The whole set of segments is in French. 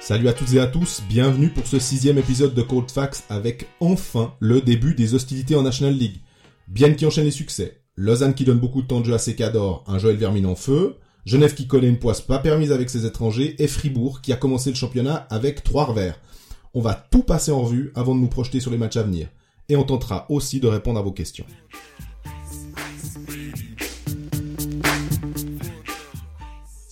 Salut à toutes et à tous, bienvenue pour ce sixième épisode de Cold Facts avec enfin le début des hostilités en National League. Bien qui enchaîne les succès, Lausanne qui donne beaucoup de temps de jeu à ses cadors, un Joël Vermine en feu, Genève qui connaît une poisse pas permise avec ses étrangers, et Fribourg qui a commencé le championnat avec trois revers. On va tout passer en revue avant de nous projeter sur les matchs à venir. Et on tentera aussi de répondre à vos questions.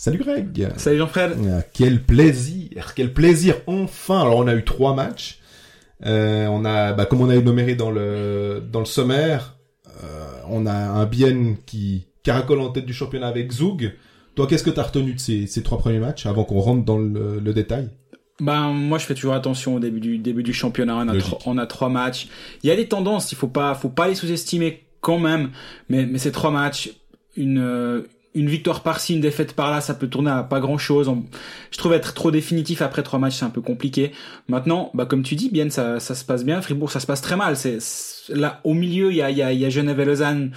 Salut Greg Salut Jean-Fred Ah, Quel plaisir Quel plaisir Enfin Alors on a eu trois matchs. Euh, on a, bah, comme on a énuméré dans le dans le sommaire, euh, on a un Bienne qui caracole en tête du championnat avec Zug. Toi, qu'est-ce que t'as retenu de ces, ces trois premiers matchs avant qu'on rentre dans le, le détail? Ben moi je fais toujours attention au début du début du championnat. On a, on trois matchs. Il y a des tendances, il faut pas faut pas les sous-estimer quand même. Mais mais ces trois matchs, une euh, une victoire par-ci, une défaite par-là, ça peut tourner à pas grand-chose. Je trouve être trop définitif après trois matchs, c'est un peu compliqué. Maintenant, bah comme tu dis, bien ça ça se passe bien. Fribourg, ça se passe très mal. C'est là au milieu, il y a il y a, y a Genève et Lausanne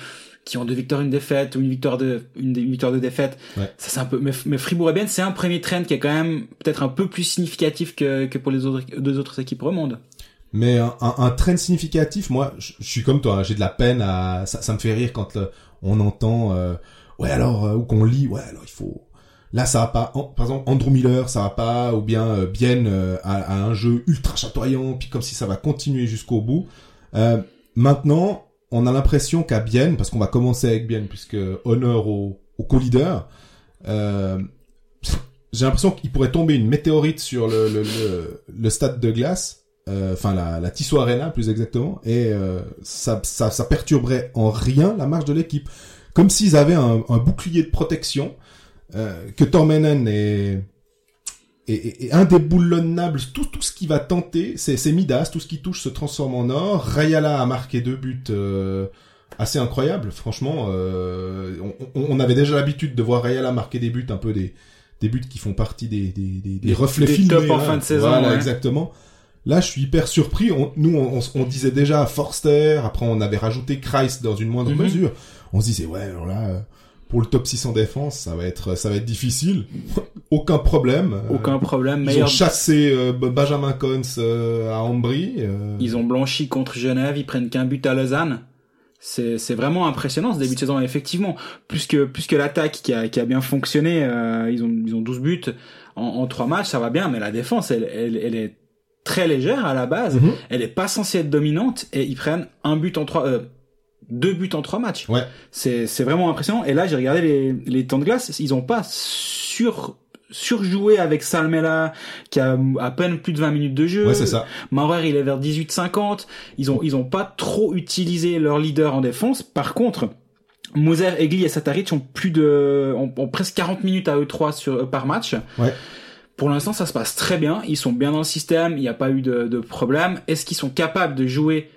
qui ont deux victoires, une défaite ou une victoire de une, une victoire de défaite. Ouais. Ça c'est un peu. Mais, mais Fribourg et Bienne, c'est un premier trend qui est quand même peut-être un peu plus significatif que que pour les autres deux autres équipes remondes. Mais un, un, un trend significatif, moi, je, je suis comme toi, hein, j'ai de la peine à... Ça, ça me fait rire quand euh, on entend... euh, ouais, alors, euh, ou qu'on lit, ouais, alors il faut... Là, ça va pas. Par exemple, Andrew Miller, ça va pas, ou bien euh, Bien euh, a, a un jeu ultra chatoyant, puis comme si ça va continuer jusqu'au bout. Euh, maintenant, on a l'impression qu'à Bien, parce qu'on va commencer avec Bien, puisque honneur au, au co-leader, euh, j'ai l'impression qu'il pourrait tomber une météorite sur le, le, le, le stade de glace, euh, enfin la, la Tissot Arena plus exactement, et euh, ça, ça, ça perturberait en rien la marche de l'équipe. Comme s'ils avaient un, un bouclier de protection, euh, que Tormenen est, est- est indéboulonnable. Tout, tout ce qui va tenter, c'est Midas, tout ce qui touche se transforme en or. Rayala a marqué deux buts euh, assez incroyables, franchement. euh, on, on- avait déjà l'habitude de voir Rayala marquer des buts un peu des des buts qui font partie des, des, des, des reflets des filmés. tops en hein. fin de saison, Voilà, ouais. exactement. Là, je suis hyper surpris. On, nous, on, on- disait déjà Forster. Après, on avait rajouté Kreis dans une moindre Mhm. mesure. On se disait, ouais, alors là, euh, pour le top 6 en défense, ça va être, ça va être difficile. Aucun problème. Euh, Aucun problème. Ils Meilleur- ont chassé euh, Benjamin Cons euh, à Ambry. euh, Ils ont blanchi contre Genève, ils prennent qu'un but à Lausanne. C'est c'est vraiment impressionnant ce début de saison effectivement plus que plus que l'attaque qui a qui a bien fonctionné euh, ils ont ils ont 12 buts en, en trois matchs ça va bien mais la défense elle elle, elle est très légère à la base Mhm. elle est pas censée être dominante et ils prennent un but en trois euh, deux buts en trois matchs Ouais. c'est c'est vraiment impressionnant et là j'ai regardé les les temps de glace ils ont pas sur surjoué avec Salmela qui a à peine plus de 20 minutes de jeu Ouais, c'est ça. Maurer, il est vers 18-50. Ils ont, ils ont pas trop utilisé leur leader en défense. Par contre, Moser, Egli et Sataric ont plus de, ont, ont presque 40 minutes à eux trois sur, par match. Ouais. Pour l'instant, ça se passe très bien. Ils sont bien dans le système. Il n'y a pas eu de, de problème. Est-ce qu'ils sont capables de jouer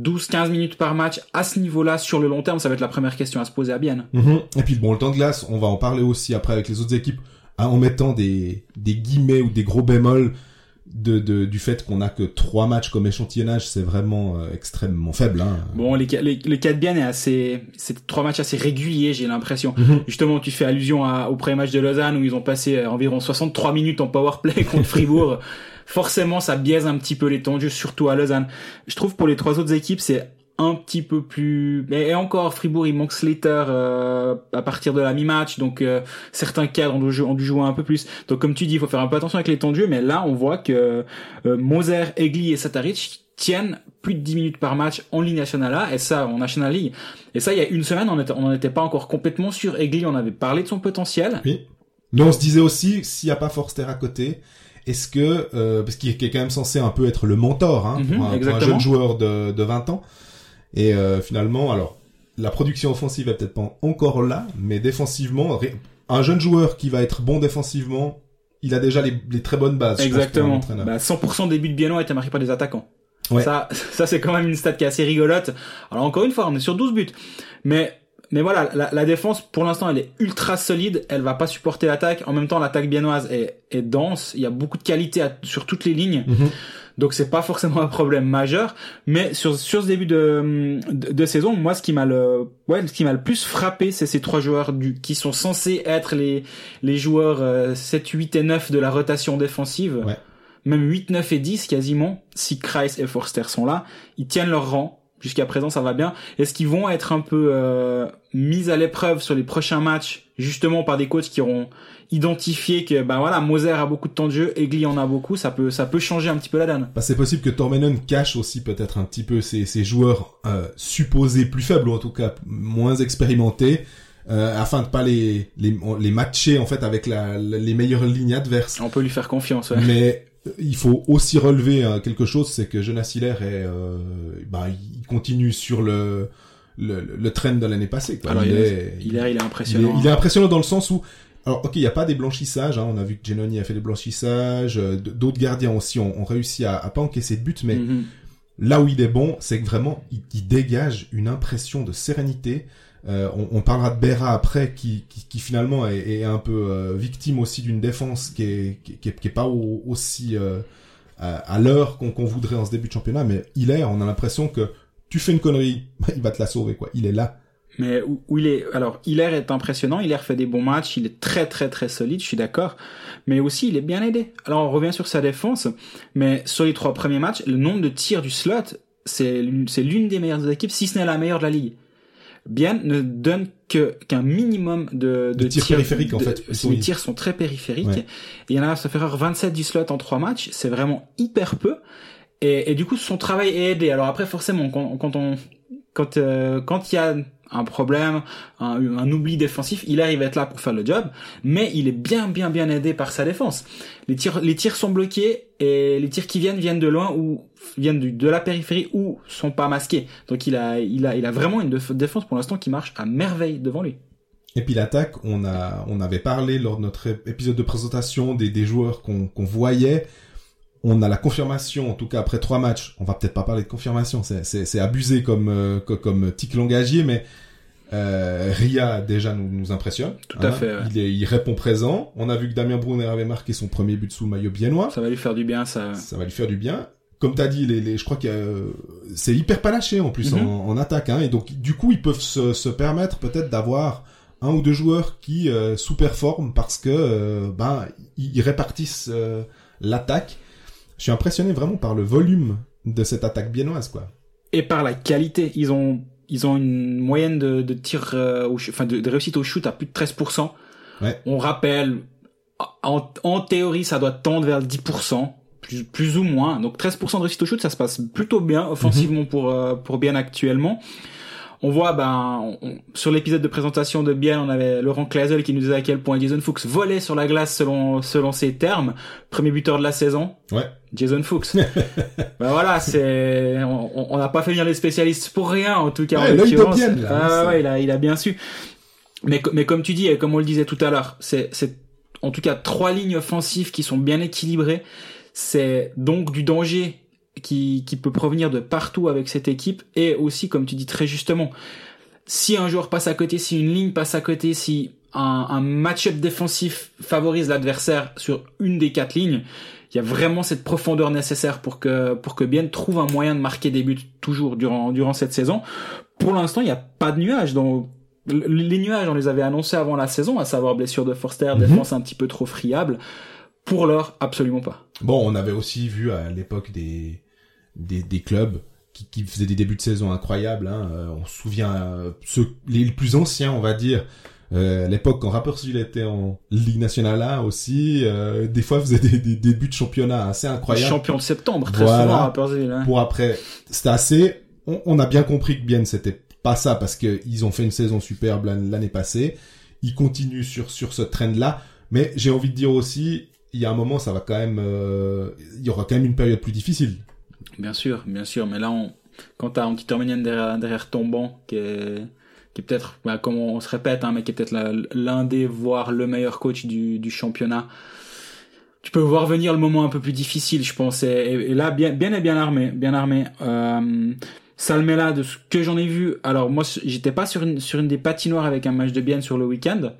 12-15 minutes par match à ce niveau-là sur le long terme? Ça va être la première question à se poser à Bienne. Mhm. Et puis bon, le temps de glace, on va en parler aussi après avec les autres équipes, hein, en mettant des, des guillemets ou des gros bémols de, de du fait qu'on a que trois matchs comme échantillonnage, c'est vraiment euh, extrêmement faible. Hein. Bon, les, les, les cas de Bienne est assez, c'est trois matchs assez réguliers, j'ai l'impression. Mhm. Justement, tu fais allusion à- au premier match de Lausanne où ils ont passé euh, environ 63 minutes en power play contre Fribourg. Forcément, ça biaise un petit peu jeu, surtout à Lausanne. Je trouve pour les trois autres équipes, c'est un petit peu plus. Et encore, Fribourg, il manque Slater euh, à partir de la mi-match, donc euh, certains cadres ont dû, jouer, ont dû jouer un peu plus. Donc comme tu dis, il faut faire un peu attention avec les temps de jeu, mais là, on voit que euh, Moser, Egli et Sataric tiennent plus de 10 minutes par match en Ligue nationale A, et ça, en National League. Et ça, il y a une semaine, on n'en était pas encore complètement sûr. Egli, on avait parlé de son potentiel. Oui. Mais on se disait aussi, s'il n'y a pas Forster à côté, est-ce que, euh, parce qu'il est quand même censé un peu être le mentor hein, Mhm, pour, un, pour un jeune joueur de, de 20 ans, et euh, finalement, alors, la production offensive est peut-être pas encore là, mais défensivement, un jeune joueur qui va être bon défensivement, il a déjà les, les très bonnes bases. je pense, Exactement. entraîneur. Bah, 100% des buts de été marqués par des attaquants. Ouais. Ça, ça c'est quand même une stat qui est assez rigolote. Alors encore une fois, on est sur 12 buts. Mais, mais voilà, la, la défense, pour l'instant, elle est ultra solide. Elle va pas supporter l'attaque. En même temps, l'attaque biennoise est, est dense. Il y a beaucoup de qualité à- sur toutes les lignes. Mhm. Donc c'est pas forcément un problème majeur, mais sur sur ce début de de, de saison, moi ce qui m'a le ouais ce qui m'a le plus frappé, c'est ces trois joueurs du qui sont censés être les les joueurs euh, 7, 8 et 9 de la rotation défensive. Ouais. Même 8, 9 et 10 quasiment, si Kreis et Forster sont là, ils tiennent leur rang. Jusqu'à présent, ça va bien. Est-ce qu'ils vont être un peu euh, mis à l'épreuve sur les prochains matchs, justement par des coachs qui auront identifié que ben voilà, Moser a beaucoup de temps de jeu, Egli en a beaucoup, ça peut ça peut changer un petit peu la donne. Bah, c'est possible que Tormenon cache aussi peut-être un petit peu ses, ses joueurs euh, supposés plus faibles ou en tout cas moins expérimentés euh, afin de pas les, les les matcher en fait avec la, les meilleures lignes adverses. On peut lui faire confiance. Ouais. Mais euh, il faut aussi relever quelque chose, c'est que Jonas Hiller est, euh, bah, il continue sur le le, le trend de l'année passée. Quoi. Alors, il, il est, Il est, il est il est, impressionnant. il est impressionnant dans le sens où, alors ok, il n'y a pas des blanchissages. Hein, on a vu que Genoni a fait des blanchissages, euh, d'autres gardiens aussi ont, ont réussi à, à pas encaisser de but, mais Mhm. là où il est bon, c'est que vraiment, il, il dégage une impression de sérénité. Euh, on, on parlera de Berra après, qui, qui, qui finalement est, est un peu euh, victime aussi d'une défense qui est, qui, qui est, qui est pas au- aussi euh, à, à l'heure qu'on qu'on voudrait en ce début de championnat. Mais il est, on a l'impression que tu fais une connerie, il va te la sauver, quoi. Il est là. Mais où, où il est, alors Hilaire est impressionnant, Hilaire fait des bons matchs, il est très très très solide, je suis d'accord. Mais aussi il est bien aidé. Alors on revient sur sa défense, mais sur les trois premiers matchs, le nombre de tirs du slot, c'est l'une c'est l'une des meilleures équipes, si ce n'est la meilleure de la ligue. Bien ne donne que qu'un minimum de, De tirs périphériques, en fait, Les oui. tirs sont très périphériques. Ouais. Il y en a, ça fait 27 du slot en trois matchs, c'est vraiment hyper peu. Et, et du coup, son travail est aidé. Alors après, forcément, quand, quand on, quand, euh, quand il y a un problème, un, oubli défensif, il arrive à être là pour faire le job, mais il est bien, bien, bien aidé par sa défense. Les tirs, les tirs sont bloqués et les tirs qui viennent viennent de loin ou viennent du, de la périphérie ou sont pas masqués. Donc il a, il a, il a vraiment une déf- défense pour l'instant qui marche à merveille devant lui. Et puis l'attaque, on a, on avait parlé lors de notre ép- épisode de présentation des, des joueurs qu'on qu'on voyait. On a la confirmation, en tout cas après trois matchs. On va peut-être pas parler de confirmation, c'est- c'est c'est abusé comme euh, co- comme tic langagier, mais euh, Ria déjà nous, nous impressionne. Hein. Tout à fait, ouais. Il, est, il répond présent. On a vu que Damien Brunner avait marqué son premier but sous le maillot biennois. Ça va lui faire du bien, ça. Ça va lui faire du bien. Comme t'as dit, les, les, je crois que euh, c'est hyper panaché en plus Mhm. en, en attaque, hein, et donc du coup ils peuvent se, se permettre peut-être d'avoir un ou deux joueurs qui euh, sous-performent parce que euh, ben ils, répartissent euh, l'attaque. Je suis impressionné vraiment par le volume de cette attaque biennoise, quoi. et par la qualité. Ils ont ils ont une moyenne de, de tir euh, enfin de, de réussite au shoot à plus de 13%. Ouais. On rappelle en, en théorie ça doit tendre vers 10%. Plus, plus ou moins. Donc 13% de réussite au shoot, ça se passe plutôt bien offensivement pour euh, pour bien actuellement. On voit, ben, on- on- sur l'épisode de présentation de Biel, on avait Laurent Clazel qui nous disait à quel point Jason Fuchs volait sur la glace selon selon ses termes. Premier buteur de la saison. Ouais. Jason Fuchs. ben voilà, c'est, on n'a pas fait venir les spécialistes pour rien, en tout cas. Ouais, en l'œil de l'occurrence. Biel, là, Ah ouais, il a, il a bien su. Mais, mais comme tu dis, et comme on le disait tout à l'heure, c'est, c'est, en tout cas, trois lignes offensives qui sont bien équilibrées. C'est donc du danger qui, qui peut provenir de partout avec cette équipe et aussi, comme tu dis très justement, si un joueur passe à côté, si une ligne passe à côté, si un, un match-up défensif favorise l'adversaire sur une des quatre lignes, il y a vraiment cette profondeur nécessaire pour que pour que Bien trouve un moyen de marquer des buts toujours durant durant cette saison. Pour l'instant, il n'y a pas de nuages. Donc l- les nuages, on les avait annoncés avant la saison, à savoir blessure de Forster, Mhm. défense un petit peu trop friable. Pour l'heure, absolument pas. Bon, on avait aussi vu à l'époque des, des, des clubs qui, qui faisaient des débuts de saison incroyables. Hein. Euh, on se souvient, euh, ceux, les plus anciens, on va dire, euh, à l'époque quand Rappers il était en Ligue nationale A aussi, des fois faisaient des, des débuts de championnat assez incroyables. Champion de septembre, très Voilà. souvent hein. Pour après, c'était assez. On, on a bien compris que bien c'était pas ça parce que ils ont fait une saison superbe l'an- l'année passée. Ils continuent sur sur ce trend là, mais j'ai envie de dire aussi, il y a un moment, ça va quand même, euh, il y aura quand même une période plus difficile. Bien sûr, bien sûr, mais là, on, quand t'as Arménien derrière, derrière ton banc, qui est, qui est peut-être, bah, comme on, se répète, hein, mais qui est peut-être l'un des, voire le meilleur coach du, du championnat, tu peux voir venir le moment un peu plus difficile, je pense. Et, et- là, bien, bien et bien armé, bien armé. Euh, Salmela, de ce que j'en ai vu, alors moi, j'étais pas sur une, sur une des patinoires avec un match de bien sur le week-end.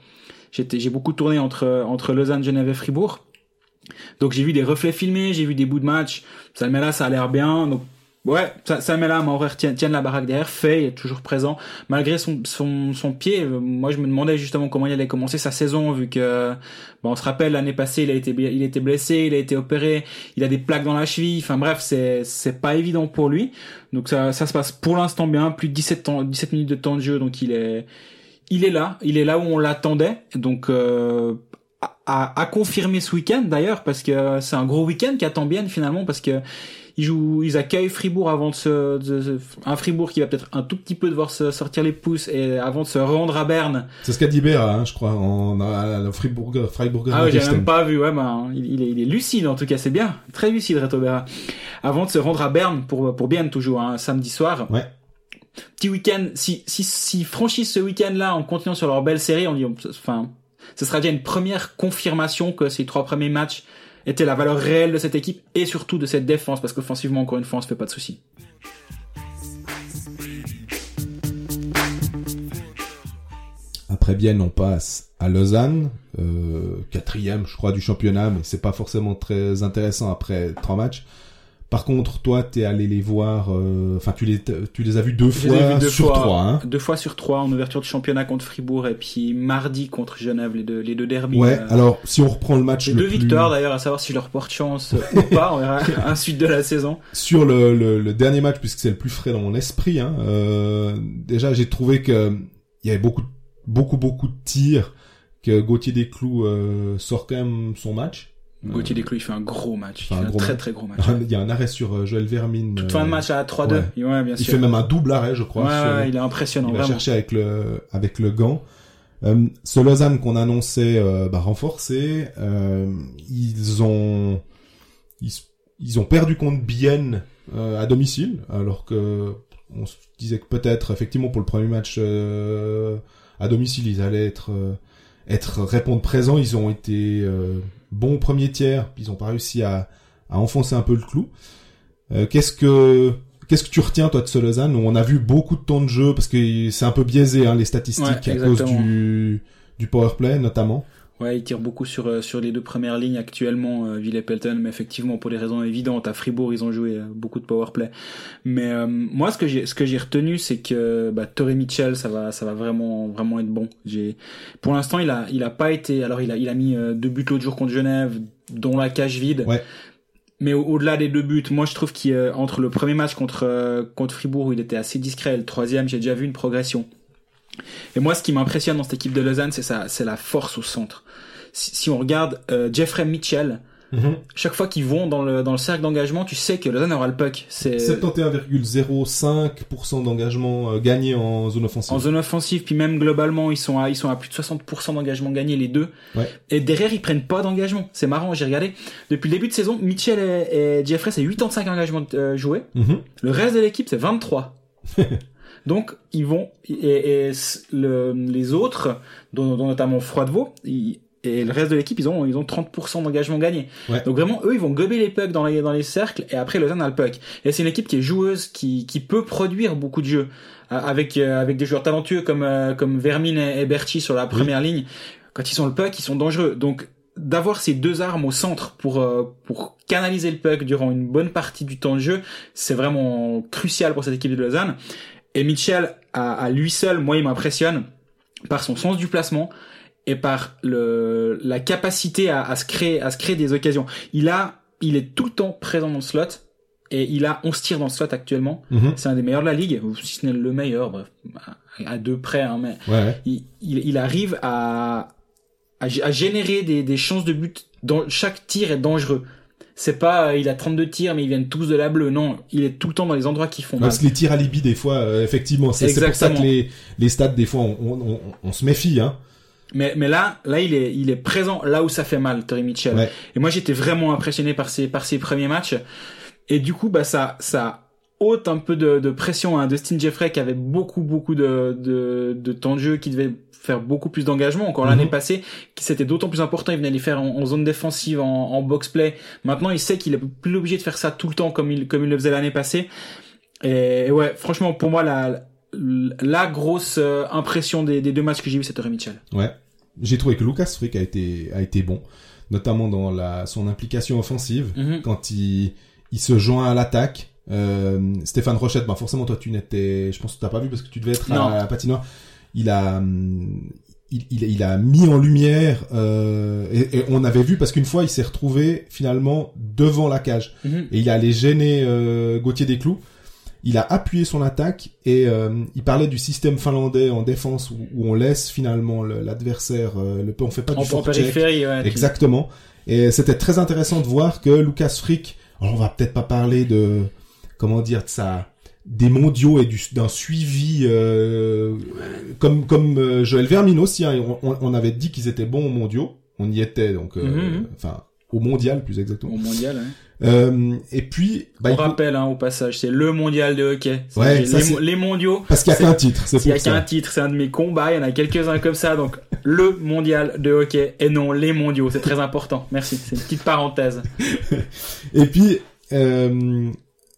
J'ai beaucoup tourné entre, entre Lausanne, Genève et Fribourg. Donc j'ai vu des reflets filmés, j'ai vu des bouts de match. Salmela, ça a l'air bien. Donc ouais, Sa- Salmela, Maurer tiennent, tiennent la baraque derrière. Fait est toujours présent malgré son pied. euh, Moi, je me demandais justement comment il allait commencer sa saison vu que on se rappelle l'année passée, il a été il était blessé, il a été opéré, il a des plaques dans la cheville. Enfin bref, c'est pas évident pour lui. Donc ça se passe pour l'instant bien, plus de 17 temps, 17 minutes de temps de jeu. Donc il est il est là, il est là où on l'attendait. Donc euh, à, à, confirmer ce week-end d'ailleurs parce que c'est un gros week-end qui attend bien finalement parce que ils jouent, ils accueillent Fribourg avant de se, de- de- un Fribourg qui va peut-être un tout petit peu devoir se sortir les pouces et avant de se rendre à Berne. C'est ce qu'a dit Béra, hein, je crois, en, à la Fribourg, Freiburg. Ah ouais, j'ai même pas vu, ouais, ben, il, il est, il est lucide en tout cas, c'est bien, très lucide Reto Berra. Avant de se rendre à Berne pour pour Berne toujours, hein, samedi soir. Ouais. Petit week-end, si si si franchissent ce week-end-là en continuant sur leur belle série, on dit, enfin, ce sera déjà une première confirmation que ces trois premiers matchs étaient la valeur réelle de cette équipe et surtout de cette défense, parce qu'offensivement, encore une fois, on se fait pas de soucis. Après Bienne, on passe à Lausanne, euh, quatrième, je crois, du championnat, mais c'est pas forcément très intéressant après trois matchs. Par contre, toi, t'es allé les voir, euh, enfin, tu les, tu les as vus deux Je fois vus deux sur fois, trois, hein. Deux fois sur trois en ouverture de championnat contre Fribourg et puis mardi contre Genève, les deux, les deux derbies. Ouais, euh, alors, si on reprend le match les le deux plus- victoires d'ailleurs, à savoir si je leur porte chance ou pas, on verra la suite de la saison. sur le, le, le dernier match, puisque c'est le plus frais dans mon esprit, hein, euh, déjà, j'ai trouvé que il y avait beaucoup, beaucoup, beaucoup de tirs, que Gauthier Desclous euh, sort quand même son match. Gauthier Desclous, il fait un gros match. Il fait un gros très match. très gros match. Il y a un arrêt sur euh, Joël Vermine. Toute euh, fin de match à 3-2. ouais. Ouais, bien Il fait même un double arrêt, je crois. Ouais, sur- ouais, il est impressionnant, il va vraiment. chercher avec le avec le gant. Euh, ce Lausanne qu'on annonçait euh, bah, renforcé, euh, ils ont ils, ils ont perdu contre Bienne euh, à domicile, alors que on se disait que peut-être effectivement pour le premier match euh, à domicile ils allaient être euh, être répondre présents. Ils ont été euh, bons au premier tiers, puis ils ont pas réussi à à enfoncer un peu le clou. Euh, qu'est-ce que Qu'est-ce que tu retiens toi de ce Lausanne? Où on a vu beaucoup de temps de jeu parce que c'est un peu biaisé hein, les statistiques Ouais, à cause du du power play notamment. Ouais, il tire beaucoup sur euh, sur les deux premières lignes actuellement, euh, Ville et Pelton, mais effectivement pour des raisons évidentes, à Fribourg ils ont joué euh, beaucoup de power play. Mais euh, moi ce que j'ai ce que j'ai retenu c'est que bah, Torrey Mitchell ça va ça va vraiment vraiment être bon. J'ai pour l'instant il a il a pas été alors il a il a mis deux buts l'autre jour contre Genève dont la cage vide. Ouais. Mais au- au-delà des deux buts, moi je trouve qu'entre le premier match contre euh, contre Fribourg où il était assez discret et le troisième, j'ai déjà vu une progression. Et moi, ce qui m'impressionne dans cette équipe de Lausanne, c'est ça, c'est la force au centre. Si, si on regarde euh, Jeffrey Mitchell, chaque fois qu'ils vont dans le dans le cercle d'engagement, tu sais que Lausanne aura le puck. C'est 71,05% d'engagement euh, gagné en zone offensive. en zone offensive, puis même globalement, ils sont à ils sont à plus de 60% d'engagement gagné les deux. Ouais. Et derrière, ils prennent pas d'engagement. C'est marrant, j'ai regardé depuis le début de saison, Mitchell et, et Jeffrey, c'est 85 engagements euh, joués. Mhm. Le reste de l'équipe, c'est 23. Donc, ils vont, et, et le- les autres, dont, dont notamment Froidevaux, ils- et le reste de l'équipe, ils ont, ils ont 30% d'engagement gagné. Ouais. Donc vraiment, eux, ils vont gober les pucks dans les, dans les cercles, et après, Lausanne a le puck. Et c'est une équipe qui est joueuse, qui, qui peut produire beaucoup de jeux, avec, euh, avec des joueurs talentueux comme, euh, comme Vermine et, et Berti sur la première ligne. Quand ils ont le puck, ils sont dangereux. Donc, d'avoir ces deux armes au centre pour euh, pour canaliser le puck durant une bonne partie du temps de jeu, c'est vraiment crucial pour cette équipe de Lausanne. Et Mitchell, à, à lui seul, moi, il m'impressionne par son sens du placement et par le la capacité à, à se créer à se créer des occasions. Il a il est tout le temps présent dans le slot et il a 11 tirs dans le slot actuellement. Mhm. C'est un des meilleurs de la ligue, ou si ce n'est le meilleur, bref, à- deux près, hein, mais Ouais, ouais. il, il, il arrive à, à, gé- à générer des, des chances de but. Dans, chaque tir est dangereux. C'est pas, euh, il a 32 tirs, mais ils viennent tous de la bleue. Non, il est tout le temps dans les endroits qui font mal. Parce que les tirs à Libye, des fois, euh, effectivement, c'est pour ça que les, les stats, des fois, on, on, on, on se méfie, hein. Mais, mais là, là, il est, il est présent là où ça fait mal, Terry Mitchell. Ouais. Et moi, j'étais vraiment impressionné par ses, par ses premiers matchs. Et du coup, bah, ça, ça ôte un peu de, de pression à Dustin Jeffrey qui avait beaucoup, beaucoup de, de, de temps de jeu, qui devait faire beaucoup plus d'engagement. Encore Mhm. l'année passée, qui c'était d'autant plus important, il venait les faire en, en zone défensive, en, en box play. Maintenant, il sait qu'il est plus obligé de faire ça tout le temps comme il, comme il le faisait l'année passée. Et, et ouais, franchement, pour moi, la, la grosse euh, impression des, des deux matchs que j'ai vus, c'est Terry Mitchell. Ouais. J'ai trouvé que Lucas Frick a été, a été bon. notamment dans la son implication offensive Mhm. quand il il se joint à l'attaque. Euh, Stéphane Rochette, bah forcément toi tu n'étais, je pense que t'as pas vu parce que tu devais être Non. à la patinoire. Il a hum, il, il, il a mis en lumière euh, et, et on avait vu parce qu'une fois il s'est retrouvé finalement devant la cage Mhm. et il allait gêner euh, Gauthier Desclous. Il a appuyé son attaque et euh, il parlait du système finlandais en défense où, où on laisse finalement le- l'adversaire, euh, le, on fait pas En, du forecheck. périphérie, ouais. Exactement. Et c'était très intéressant de voir que Lucas Frick, alors on va peut-être pas parler de, comment dire, de sa, des mondiaux et du, d'un suivi, euh, comme, comme euh, Joël Vermin aussi, hein, on, avait dit qu'ils étaient bons aux mondiaux. On y était, donc, Mhm. enfin, au mondial plus exactement. Au mondial, ouais. Euh, et puis, bah, On il faut- rappelle hein, au passage, c'est le mondial de hockey. Ouais, les, ça, c'est- les mondiaux. parce qu'il y a qu'un titre, c'est S'il y a qu'un titre, c'est un de mes combats. Il y en a quelques-uns comme ça. Donc, le mondial de hockey et non les mondiaux. C'est très important. Merci. C'est une petite parenthèse. Et puis, euh,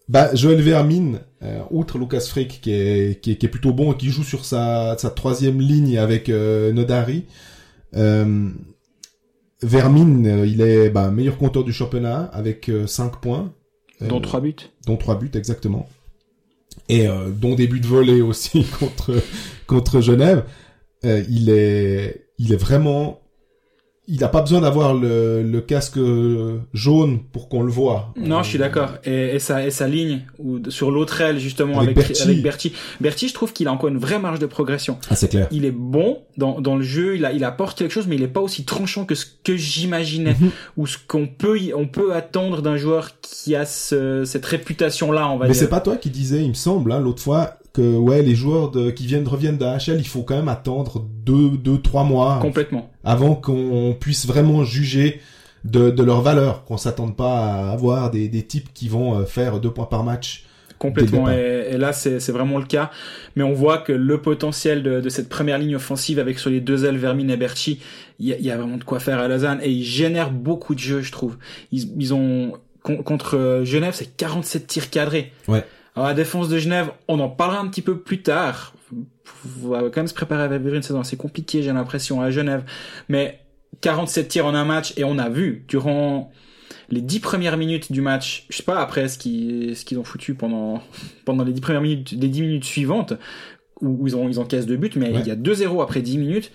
bah, Joël Vermin, euh, outre Lucas Frick qui est, qui est, qui est plutôt bon et qui joue sur sa, sa troisième ligne avec euh, Nodari, euh, Vermin, euh, il est bah, meilleur compteur du championnat avec 5 points. euh, Dont trois buts. dont trois buts exactement. Et euh, dont des buts de volée aussi contre contre Genève. Euh, il est il est vraiment il n'a pas besoin d'avoir le, le casque jaune pour qu'on le voit. Non, je suis d'accord. Et, et sa, et sa ligne ou sur l'autre aile justement Avec avec Berti. avec Berti. Berti, je trouve qu'il a encore une vraie marge de progression. Ah, c'est clair. Il est bon dans, dans le jeu, il, a, il apporte quelque chose, mais il est pas aussi tranchant que ce que j'imaginais Mhm. ou ce qu'on peut on peut attendre d'un joueur qui a ce, cette réputation là, on va Mais dire. c'est pas toi qui disais, il me semble, hein, l'autre fois, que ouais, les joueurs de, qui viennent reviennent d'AHL, il faut quand même attendre deux, deux, trois mois complètement. avant qu'on puisse vraiment juger de, de leur valeur, qu'on s'attende pas à avoir des, des types qui vont euh, faire deux points par match. Complètement. Et, et là, c'est vraiment le cas. Mais on voit que le potentiel de, de cette première ligne offensive avec sur les deux ailes Vermin et Berchi, il y y a vraiment de quoi faire à Lausanne. Et ils génèrent beaucoup de jeux, je trouve. Ils, ils ont con- contre euh, Genève, c'est 47 tirs cadrés. Ouais. Alors la défense de Genève, on en parlera un petit peu plus tard. On va quand même se préparer à vivre une saison assez compliquée, j'ai l'impression, à Genève. Mais 47 tirs en un match, et on a vu durant les 10 premières minutes du match, je sais pas après ce qu'ils ce qu'ils ont foutu pendant pendant les 10 premières minutes, les 10 minutes suivantes où, ils ont ils encaissent deux buts, mais Ouais. il y a 2-0 après 10 minutes,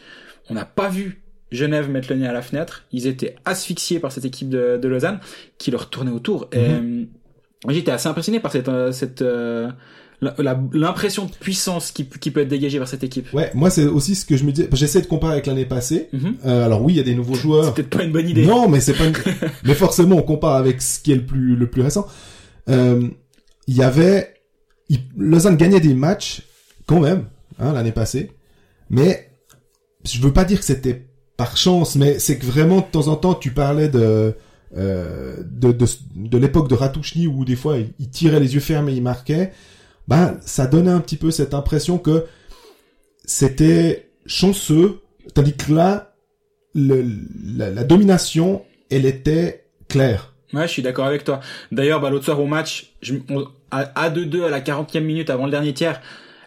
on n'a pas vu Genève mettre le nez à la fenêtre. Ils étaient asphyxiés par cette équipe de, de Lausanne qui leur tournait autour. Et euh, j'étais assez impressionné par cette euh, cette euh, l'impression de puissance qui, qui peut être dégagée par cette équipe. Ouais, moi c'est aussi ce que je me disais. J'essaie de comparer avec l'année passée. Mhm. Euh, alors oui, il y a des nouveaux C'est joueurs. peut-être pas une bonne idée. Non, mais c'est pas. Une... mais forcément, on compare avec ce qui est le plus le plus récent. Euh, Il y avait, il- Lausanne gagnait des matchs quand même hein, l'année passée, mais je veux pas dire que c'était par chance, mais c'est que vraiment de temps en temps tu parlais de euh, de de, de l'époque de Ratouchny où des fois il, tirait les yeux fermés, il marquait. Ben ça donnait un petit peu cette impression que c'était chanceux, tandis que là le, la, la domination, elle était claire. Ouais, je suis d'accord avec toi. D'ailleurs, bah, l'autre soir au match, je, on- à, à 2-2 à la 40e minute avant le dernier tiers,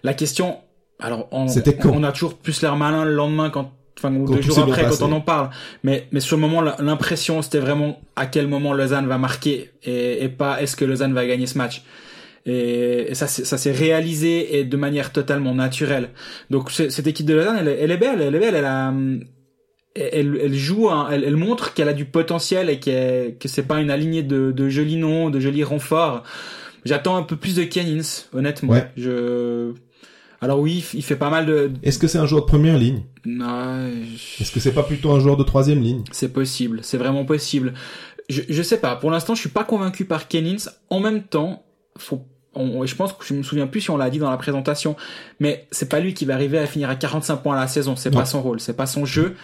la question, alors on, C'était quand on a toujours plus l'air malin le lendemain quand, enfin, ou deux jours après quand on en parle. Mais, mais sur le moment, l'impression c'était vraiment à quel moment Lausanne va marquer et, et pas est-ce que Lausanne va gagner ce match? Et, et ça, ça s'est réalisé et de manière totalement naturelle. Donc cette équipe de Lausanne, elle, est- elle est belle, elle est belle, elle a, elle, elle joue, elle, elle montre qu'elle a du potentiel et qu'elle- que c'est pas une alignée de, de jolis noms, de jolis renforts. J'attends un peu plus de Kenins, honnêtement. Ouais. Je, alors oui, il fait pas mal de. Est-ce que c'est un joueur de première ligne? Non, Est-ce que c'est pas plutôt un joueur de troisième ligne? C'est possible, c'est vraiment possible. Je, je sais pas. Pour l'instant, je suis pas convaincu par Kenins. En même temps, faut. On, je pense que je me souviens plus si on l'a dit dans la présentation, mais c'est pas lui qui va arriver à finir à 45 points à la saison. C'est pas son rôle, c'est pas son jeu.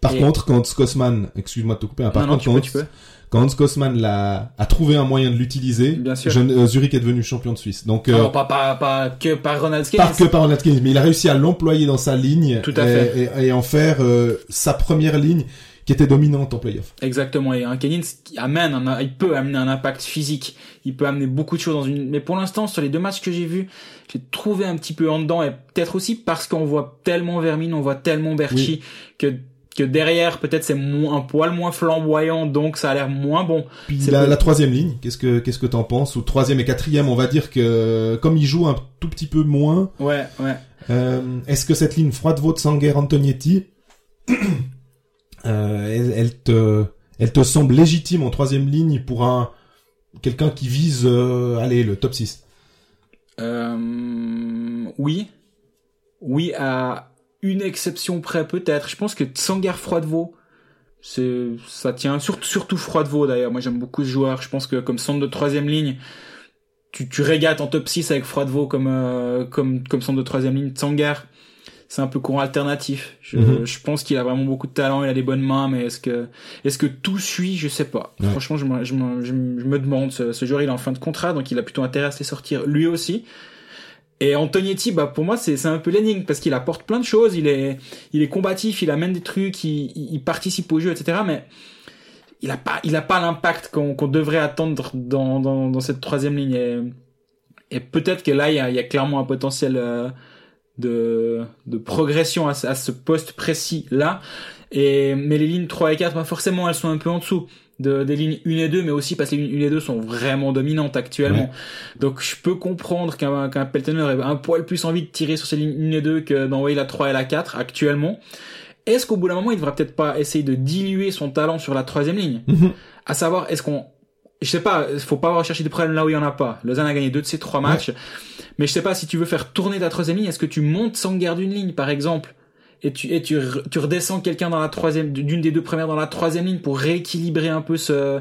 Par Et- contre, quand Skosman, excuse-moi de te couper, hein, par non, non, contre, tu peux, quand, tu peux. quand Hans a trouvé un moyen de l'utiliser, Bien sûr. je- euh, Zurich est devenu champion de Suisse. Donc, euh, Alors, pas, pas, pas que par Ronald Kenins. pas que par Ronald Keynes, mais il a réussi à l'employer dans sa ligne Tout à et, fait. et- et en faire euh, sa première ligne qui était dominante en playoff. Exactement. Et un qui amène, un, il peut amener un impact physique. Il peut amener beaucoup de choses dans une. Mais pour l'instant, sur les deux matchs que j'ai vus, j'ai trouvé un petit peu en dedans et peut-être aussi parce qu'on voit tellement Vermine, on voit tellement Berchi que que derrière peut-être c'est moins, un poil moins flamboyant, donc ça a l'air moins bon. C'est la, troisième ligne, qu'est-ce que qu'est-ce que t'en penses? Ou troisième et quatrième, on va dire que comme ils jouent un tout petit peu moins, Ouais, ouais. euh, est-ce que cette ligne froide vaut de Sanger Antonietti, euh, elle, elle te elle te semble légitime en troisième ligne pour un quelqu'un qui vise euh, allez le top 6 Euh, oui, oui à une exception près peut-être. Je pense que Tsangar Froidevaux, c'est ça tient surtout surtout Froidevaux d'ailleurs. Moi j'aime beaucoup ce joueur. Je pense que comme centre de troisième ligne, tu tu régates en top 6 avec Froidevaux comme euh, comme comme centre de troisième ligne. Tsangar, c'est un peu courant alternatif. Je, Mhm. je pense qu'il a vraiment beaucoup de talent, il a des bonnes mains, mais est-ce que est-ce que tout suit? Je sais pas. Ouais. Franchement, je me, je, me, je me demande. Ce, ce joueur, il est en fin de contrat, donc il a plutôt intérêt à se les sortir lui aussi. Et Antonietti, bah pour moi c'est un peu l'énigme parce qu'il apporte plein de choses. Il est il est combatif, il amène des trucs, il, il participe au jeu, etc. Mais il a pas il a pas l'impact qu'on qu'on devrait attendre dans, dans dans cette troisième ligne. Et, et peut-être que là il y a, il y a clairement un potentiel euh, de de progression à, à ce poste précis là. Et mais les lignes 3 et 4, bah forcément elles sont un peu en dessous de, des lignes 1 et 2, mais aussi parce que les lignes 1 et 2 sont vraiment dominantes actuellement. Ouais. Donc je peux comprendre qu'un qu'un Peltoner ait un poil plus envie de tirer sur ces lignes 1 et 2 que d'envoyer la 3 et la 4 actuellement. Est-ce qu'au bout d'un moment, il devrait peut-être pas essayer de diluer son talent sur la troisième ligne? Mhm. À savoir, est-ce qu'on... Je sais pas, faut pas rechercher des problèmes là où il y en a pas. Lausanne a gagné deux de ses trois matchs. Mais je sais pas, si tu veux faire tourner ta troisième ligne, est-ce que tu montes sans garde d'une ligne, par exemple? Et tu, et tu, tu redescends quelqu'un dans la troisième, d'une des deux premières dans la troisième ligne pour rééquilibrer un peu ce,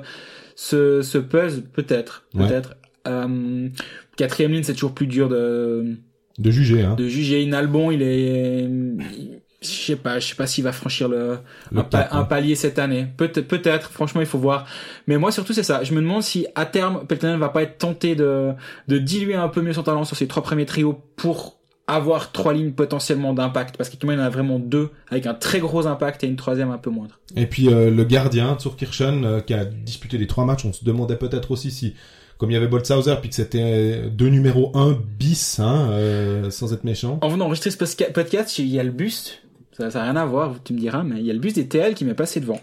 ce, ce puzzle, peut-être, Ouais. peut-être. Euh, quatrième ligne, c'est toujours plus dur de, de juger hein de juger. Inalbon, il est, il- je sais pas, je sais pas s'il va franchir le, Le un, pa- cap, un hein. palier cette année. Peut-être, peut-être. Franchement, il faut voir. Mais moi, surtout, c'est ça. Je me demande si à terme, Peltonen va pas être tenté de de diluer un peu mieux son talent sur ses trois premiers trios pour avoir trois lignes potentiellement d'impact. Parce qu'actuellement, il y en a vraiment deux avec un très gros impact et une troisième un peu moindre. Et puis euh, le gardien, Zurkirchen, euh, qui a disputé les trois matchs, on se demandait peut-être aussi si, comme il y avait Boltzhauser, puis que c'était deux numéro 1 bis, hein, euh, sans être méchant. En venant enregistrer ce podcast, il y a le buste. Ça, ça a rien à voir, tu me diras, mais il y a le buste des TL qui m'est passé devant.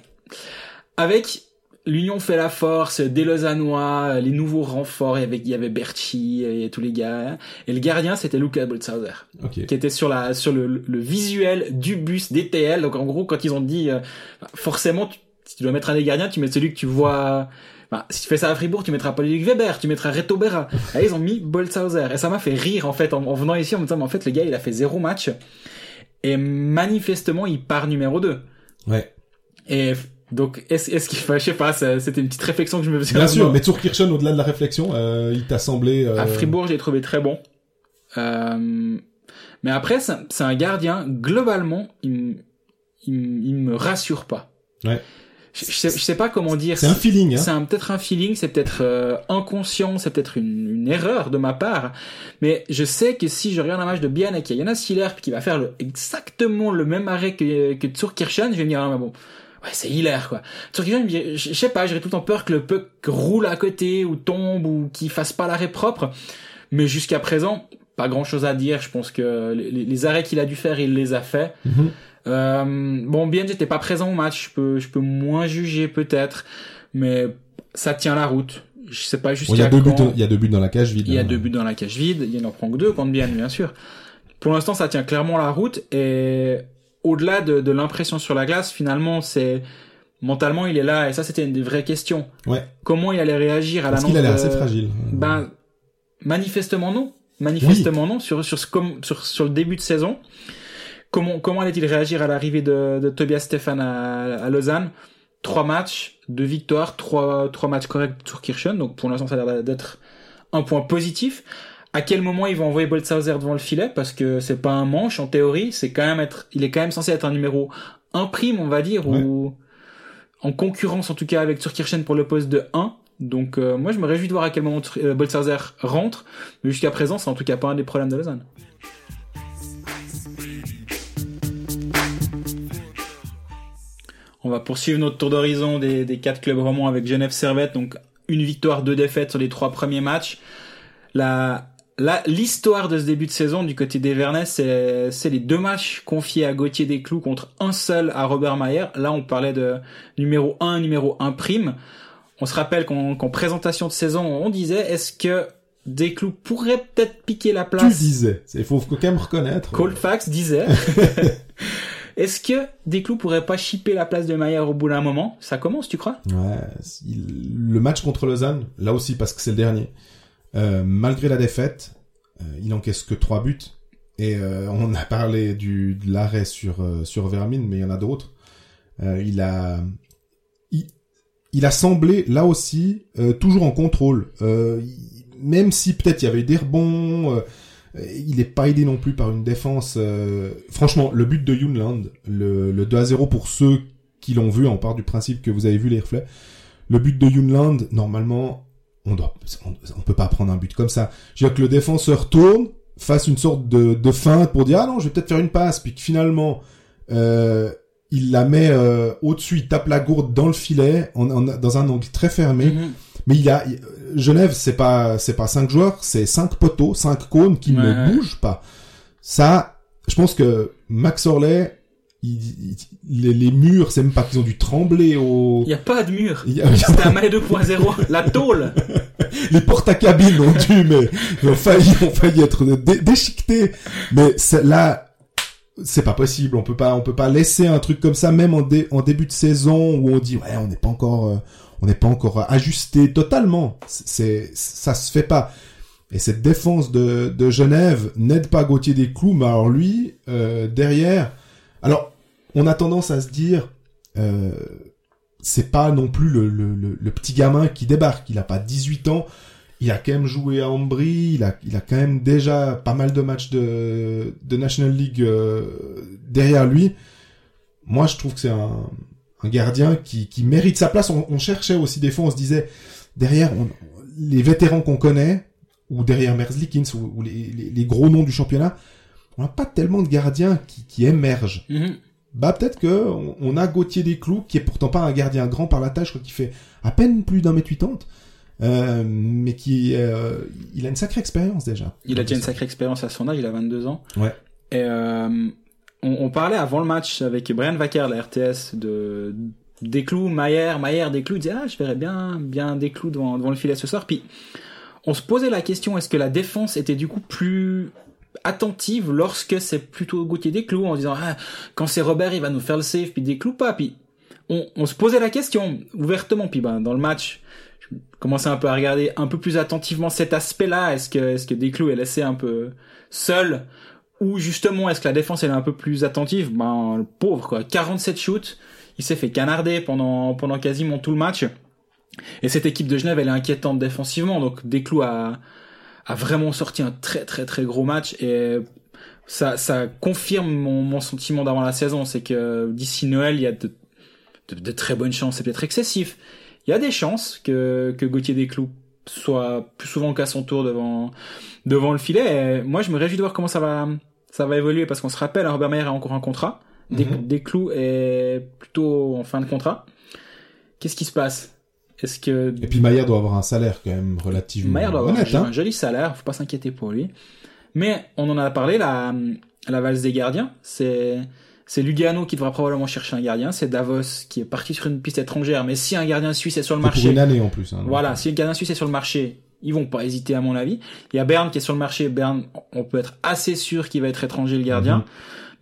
Avec l'Union fait la force, des Lausannois, les nouveaux renforts, il y avait, il y avait Berchi et tous les gars. hein. Et le gardien, c'était Luca Boltzhauser, Ok. qui était sur la, sur le, le visuel du bus des TL. Donc en gros, quand ils ont dit, euh, forcément, tu, si tu dois mettre un des gardiens, tu mets celui que tu vois, Enfin, si tu fais ça à Fribourg, tu mettras Paul-Luc Weber, tu mettras Reto Berra. Là, ils ont mis Boltzhauser. Et ça m'a fait rire, en fait, en, en venant ici, en me disant, mais en fait, le gars, il a fait zéro match. Et manifestement, il part numéro 2. Ouais. Et donc, est-ce est-ce qu'il enfin, je sais pas, c'était une petite réflexion que je me faisais. Bien en sûr, mais Zurkirchen, au-delà de la réflexion, euh, il t'a semblé... euh, À Fribourg, j'ai trouvé très bon. Euh, mais après, c'est un- gardien, globalement, il, me- il, me- il me rassure pas. Ouais. Je, je sais, je sais pas comment dire. C'est un feeling, hein. C'est peut-être un feeling, c'est peut-être euh, inconscient, c'est peut-être une, une erreur de ma part. Mais je sais que si je regarde un match de Bian et qu'il y a Jonas Hiller qui va faire le, exactement le même arrêt que, que Tsurkirchen, je vais me dire, ah, mais bon, ouais, c'est Hiller, quoi. Tsurkirchen, je, je sais pas, j'aurais tout le temps peur que le puck roule à côté ou tombe ou qu'il fasse pas l'arrêt propre. Mais jusqu'à présent, pas grand chose à dire. Je pense que les, les arrêts qu'il a dû faire, il les a fait. Mhm. Euh, bon, bien, j'étais pas présent au match. Je peux, je peux moins juger peut-être, mais ça tient la route. Je sais pas Bon, jusqu'à il y a deux buts, quand. il y a deux buts dans la cage vide. Il y a hein. deux buts dans la cage vide. Il en prend que deux contre bien, bien sûr. Pour l'instant, ça tient clairement la route et au-delà de, de l'impression sur la glace, finalement, c'est mentalement, il est là et ça, c'était une des vraies questions. Ouais. Comment il allait réagir à Parce l'annonce qu'il a l'air de- assez fragile. ben, manifestement non. Manifestement non. Sur, sur, ce- comme, sur, sur le début de saison. Comment, comment allait-il réagir à l'arrivée de, de Tobias Stefan à, à Lausanne? Trois matchs, deux victoires, trois, trois matchs corrects sur Kirchen. Donc pour l'instant, ça a l'air d'être un point positif. À quel moment ils vont envoyer Boltzhauser devant le filet? Parce que c'est pas un manche en théorie. C'est quand même être, il est quand même censé être un numéro un prime, on va dire, Ouais. ou en concurrence en tout cas avec Turkirchen pour le poste de 1. Donc euh, moi je me réjouis de voir à quel moment euh, Boltzhauser rentre, mais jusqu'à présent c'est en tout cas pas un des problèmes de Lausanne. On va poursuivre notre tour d'horizon des, des quatre clubs romans avec Genève Servette, donc une victoire, deux défaites sur les trois premiers matchs. La, Là, l'histoire de ce début de saison du côté des Vernets, c'est, c'est les deux matchs confiés à Gauthier Desclous contre un seul à Robert Mayer. Là, on parlait de numéro 1, numéro 1 prime. On se rappelle qu'en, qu'en présentation de saison, on disait, est-ce que Desclous pourrait peut-être piquer la Tu place? disais. Il faut quand même reconnaître. Colfax disait. Est-ce que Desclous pourrait pas chipper la place de Mayer au bout d'un moment? Ça commence, tu crois? Ouais, il- le match contre Lausanne, là aussi parce que c'est le dernier. Euh, malgré la défaite, euh, il encaisse que trois buts. Et euh, on a parlé du de l'arrêt sur sur Vermine, mais il y en a d'autres. Il a il, a semblé là aussi toujours en contrôle. Même si peut-être il y avait eu des rebonds, il est pas aidé non plus par une défense. Franchement, le but de Yunland, le, le 2 à 0 pour ceux qui l'ont vu, on part du principe que vous avez vu les reflets. Le but de Yunland, normalement, on doit, on, on peut pas prendre un but comme ça. Je veux dire que le défenseur tourne, fasse une sorte de, de feinte pour dire ah non, je vais peut-être faire une passe, puis que finalement euh, il la met euh, au-dessus, il tape la gourde dans le filet, en, en- dans un angle très fermé. Mhm. Mais il y a Genève, c'est pas c'est pas cinq joueurs, c'est cinq poteaux, cinq cônes qui Ouais. ne bougent pas. Ça, je pense que Max Orley, les, les murs, c'est même pas qu'ils ont dû trembler au. Il y a pas de mur. C'était un Maillot 2.0. La tôle. les portes à cabine ont dû, mais ont failli, ont failli être dé- déchiquetés. Mais là, c'est pas possible. On peut pas, on peut pas laisser un truc comme ça, même en, dé- en début de saison où on dit ouais, on n'est pas encore, euh, on n'est pas encore ajusté totalement. C'est, ça se fait pas. Et cette défense de, de Genève n'aide pas Gauthier des clous, mais alors lui, euh, derrière, alors on a tendance à se dire, euh, c'est pas non plus le, petit gamin qui débarque. Il a pas 18 ans. Il a quand même joué à Ambry. Il a, il quand même déjà pas mal de matchs de, National League euh, derrière lui. Moi, je trouve que c'est un, gardien qui, qui mérite sa place. On, cherchait aussi des fois, on se disait derrière les vétérans qu'on connaît ou derrière Merzlikins ou, ou les, gros noms du championnat, on n'a pas tellement de gardiens qui, émergent Mhm. Bah peut-être que on, on a Gauthier Desclous qui est pourtant pas un gardien grand par la crois qu'il fait à peine plus d'un mètre 80, euh, mais qui euh, il a une sacrée expérience déjà. Il a déjà une sacrée expérience à son âge, il a 22 ans. Ouais. Et euh, on, on parlait avant le match avec Brian Vacker, la RTS, de Desclous, Mayer, Mayer, Desclous. Il disait, ah, je verrais bien, bien Desclous devant, devant le filet ce soir. Puis, on se posait la question, est-ce que la défense était du coup plus attentive lorsque c'est plutôt Gauthier Desclous en disant, ah, quand c'est Robert, il va nous faire le save, puis Desclous pas. Puis, on, on se posait la question ouvertement. Puis, ben, dans le match, je commençais un peu à regarder un peu plus attentivement cet aspect-là. Est-ce que, est-ce que Desclous est laissé un peu seul ou justement est-ce que la défense elle est un peu plus attentive? Ben le pauvre quoi, 47 shoots, il s'est fait canarder pendant pendant quasiment tout le match. Et cette équipe de Genève elle est inquiétante défensivement donc Desclous a a vraiment sorti un très très très gros match et ça ça confirme mon, mon sentiment d'avant la saison, c'est que d'ici Noël il y a de, de, de très bonnes chances, c'est peut-être excessif. Il y a des chances que que Gauthier Desclous soit plus souvent qu'à son tour devant devant le filet. Et moi, je me réjouis de voir comment ça va ça va évoluer parce qu'on se rappelle, Robert Mayer a encore un contrat. Des, Mhm. des clous est plutôt en fin de contrat. Qu'est-ce qui se passe? Est-ce que Et puis Maillard doit avoir un salaire quand même relativement Mayer doit avoir un, Hein joli salaire, faut pas s'inquiéter pour lui. Mais on en a parlé, la, la valse des gardiens, c'est c'est Lugano qui devra probablement chercher un gardien, c'est Davos qui est parti sur une piste étrangère, mais si un gardien suisse est sur le C'est pour marché, une année en plus. Hein, voilà, si le gardien suisse est sur le marché, ils vont pas hésiter à mon avis. Il y a Berne qui est sur le marché. Berne, on peut être assez sûr qu'il va être étranger le gardien. Mhm.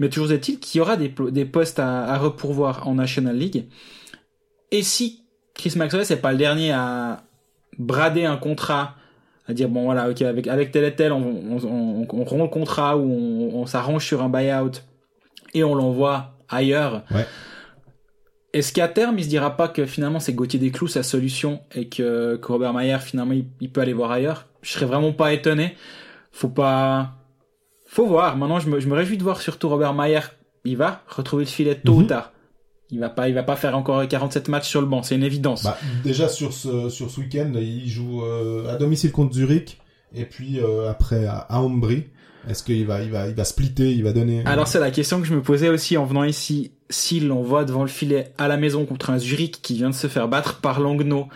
Mais toujours est-il qu'il y aura des, des postes à, à repourvoir en National League. Et si Chris Maxwell c'est pas le dernier à brader un contrat, à dire bon voilà ok avec avec tel et tel on on, on, on rompt le contrat ou on, on s'arrange sur un buyout et on l'envoie ailleurs. Ouais. Est-ce qu'à terme, il se dira pas que finalement c'est Gauthier Desclous sa solution et que, que Robert Mayer finalement il, il peut aller voir ailleurs? Je serais vraiment pas étonné. Faut pas, faut voir. Maintenant, je me, je me réjouis de voir surtout Robert Mayer. Il va retrouver le filet tôt ou Mhm. tard. Il va pas, il va pas faire encore 47 matchs sur le banc. C'est une évidence. Bah, déjà sur ce sur ce week-end, il joue euh, à domicile contre Zurich et puis euh, après à, à. Est-ce qu'il va il va il va splitter, il va donner Alors c'est la question que je me posais aussi en venant ici. S'il l'envoie devant le filet à la maison contre un Zurich qui vient de se faire battre par Langnau,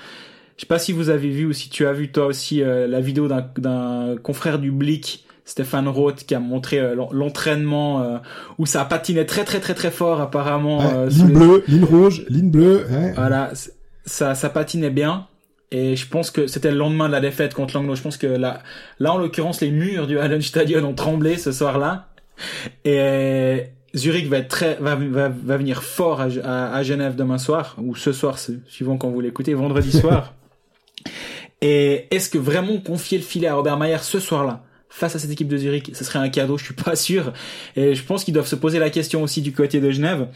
Je sais pas si vous avez vu ou si tu as vu toi aussi euh, la vidéo d'un- d'un confrère du Blick, Stéphane Roth, qui a montré euh, l'en- l'entraînement euh, où ça patiné très très très très fort apparemment. Ouais, euh, ligne les- bleue, ligne rouge, ligne bleue. ouais. Voilà, ça, ça patinait bien. Et je pense que c'était le lendemain de la défaite contre l'Anglo. Je pense que là, là en l'occurrence, les murs du Hallenstadion ont tremblé ce soir-là. Et Zurich va être très, va, va, va venir fort à, à, à Genève demain soir ou ce soir, suivant quand vous l'écoutez, vendredi soir. Et est-ce que vraiment confier le filet à Robert Mayer ce soir-là face à cette équipe de Zurich, ce serait un cadeau, je suis pas sûr. Et je pense qu'ils doivent se poser la question aussi du côté de Genève.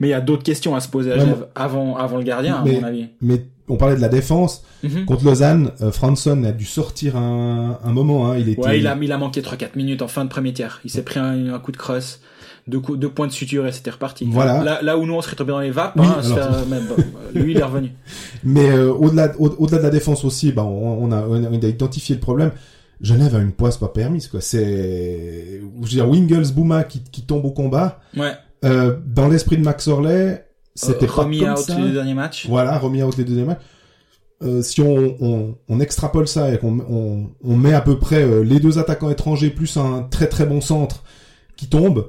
Mais il y a d'autres questions à se poser à Ouais, Genève avant, avant le gardien, à Mais- mon avis. Mais on parlait de la défense. Mhm. Contre Lausanne, euh, Franson a dû sortir un, un moment. Hein. Il était. Ouais, il a, il a manqué 3-4 minutes en fin de premier tiers. Il s'est pris un, un coup de crosse, deux, coups, deux points de suture et c'était reparti. Voilà. Là, là où nous on serait tombé dans les vapes, Oui, hein, à se alors- faire- même, bon, lui il est revenu. Mais euh, au-delà au- au-delà de la défense aussi, bah, on, on a, on a identifié le problème. Genève a une poisse pas permise. quoi. C'est, je veux dire, Wingles, Bouma qui, qui tombe au combat. Ouais. Euh, dans l'esprit de Max Orley, c'était Euh, pas remis comme out ça. les deux derniers matchs. Voilà, remis out les deux matchs. Euh, si on, on, on extrapole ça et qu'on on, on met à peu près les deux attaquants étrangers plus un très très bon centre qui tombe,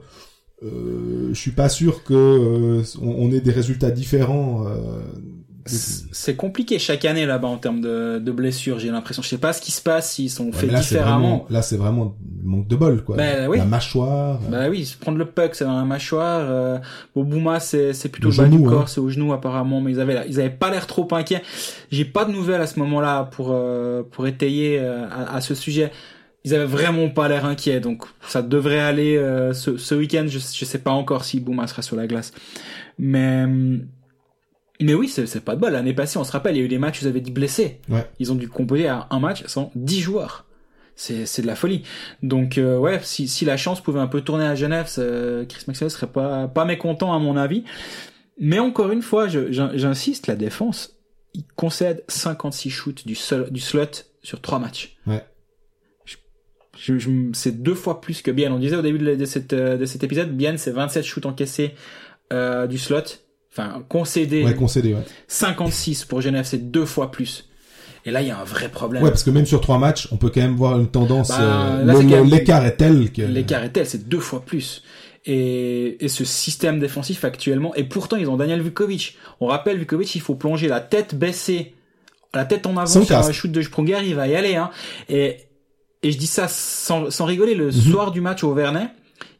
euh, je suis pas sûr que euh, on, on ait des résultats différents. De- C'est compliqué chaque année là-bas en termes de, de blessures, j'ai l'impression. Je sais pas ce qui se passe, s'ils sont faits mais là, c'est différemment. vraiment, là, c'est vraiment manque de bol, quoi. Ben, oui. La mâchoire. euh, Bah oui, prendre le puck, c'est dans la mâchoire. Euh, bon, Bouma, c'est c'est plutôt Le bas du corps, hein. c'est au genou apparemment, mais ils avaient ils avaient pas l'air trop inquiets. J'ai pas de nouvelles à ce moment-là pour euh, pour étayer euh, à, à ce sujet. Ils avaient vraiment pas l'air inquiets, donc ça devrait aller euh, ce, ce week-end. Je, je sais pas encore si Bouma sera sur la glace, mais mais oui, c'est pas de bol. L'année passée, on se rappelle, il y a eu des matchs où ils avaient dit blessés. Ouais. Ils ont dû composer à un match sans 10 joueurs. C'est de la folie. Donc euh, ouais, si, si la chance pouvait un peu tourner à Genève, Chris Maxwell serait pas pas mécontent à mon avis. Mais encore une fois, j'insiste, la défense, il concède 56 shoots du seul, du slot sur trois matchs. Ouais. Je, je- je- c'est deux fois plus que Bien. On disait au début de, de cette, euh, de cet épisode, Bien c'est 27 shoots encaissés euh, du slot, enfin concédés. Ouais, concédé, ouais. 56 pour Genève, c'est deux fois plus. Et là, il y a un vrai problème. Ouais, parce que même sur trois matchs, on peut quand même voir une tendance. Bah, euh, L'écart est tel que. L'écart est tel, c'est deux fois plus. Et, et ce système défensif actuellement, et pourtant ils ont Daniel Vukovic. On rappelle Vukovic, il faut plonger la tête baissée, la tête en avant Sans sur un shoot de Sprunger, il va y aller. Hein. Et, et je dis ça sans, sans rigoler, le Mhm. soir du match au Vernet,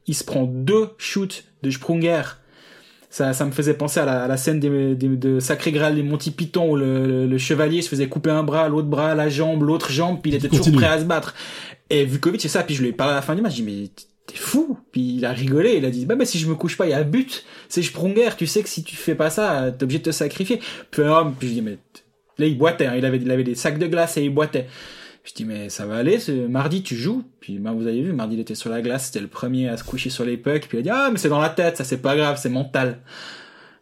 il se prend deux shoots de Sprunger. Ça, ça me faisait penser à la, à la scène des, des- de Sacré Graal des Monty Python où le, le- le chevalier se faisait couper un bras, l'autre bras, la jambe, l'autre jambe, puis il était toujours continue. prêt à se battre. Et Vukovic, c'est ça. Puis je lui ai parlé à la fin du match. Je dis, mais t'es fou. Puis il a rigolé. Il a dit, bah, bah, si je me couche pas, il y a un but. C'est Sprunger. Tu sais que si tu fais pas ça, t'es obligé de te sacrifier. Puis, alors, puis je dis, mais là, il boitait. hein. Il avait, il avait des sacs de glace et il boitait. Je dis, mais ça va aller. Ce mardi, tu joues. Puis, bah, vous avez vu, mardi, il était sur la glace. C'était le premier à se coucher sur les pucks. Puis il a dit, ah, mais c'est dans la tête. Ça, c'est pas grave. C'est mental.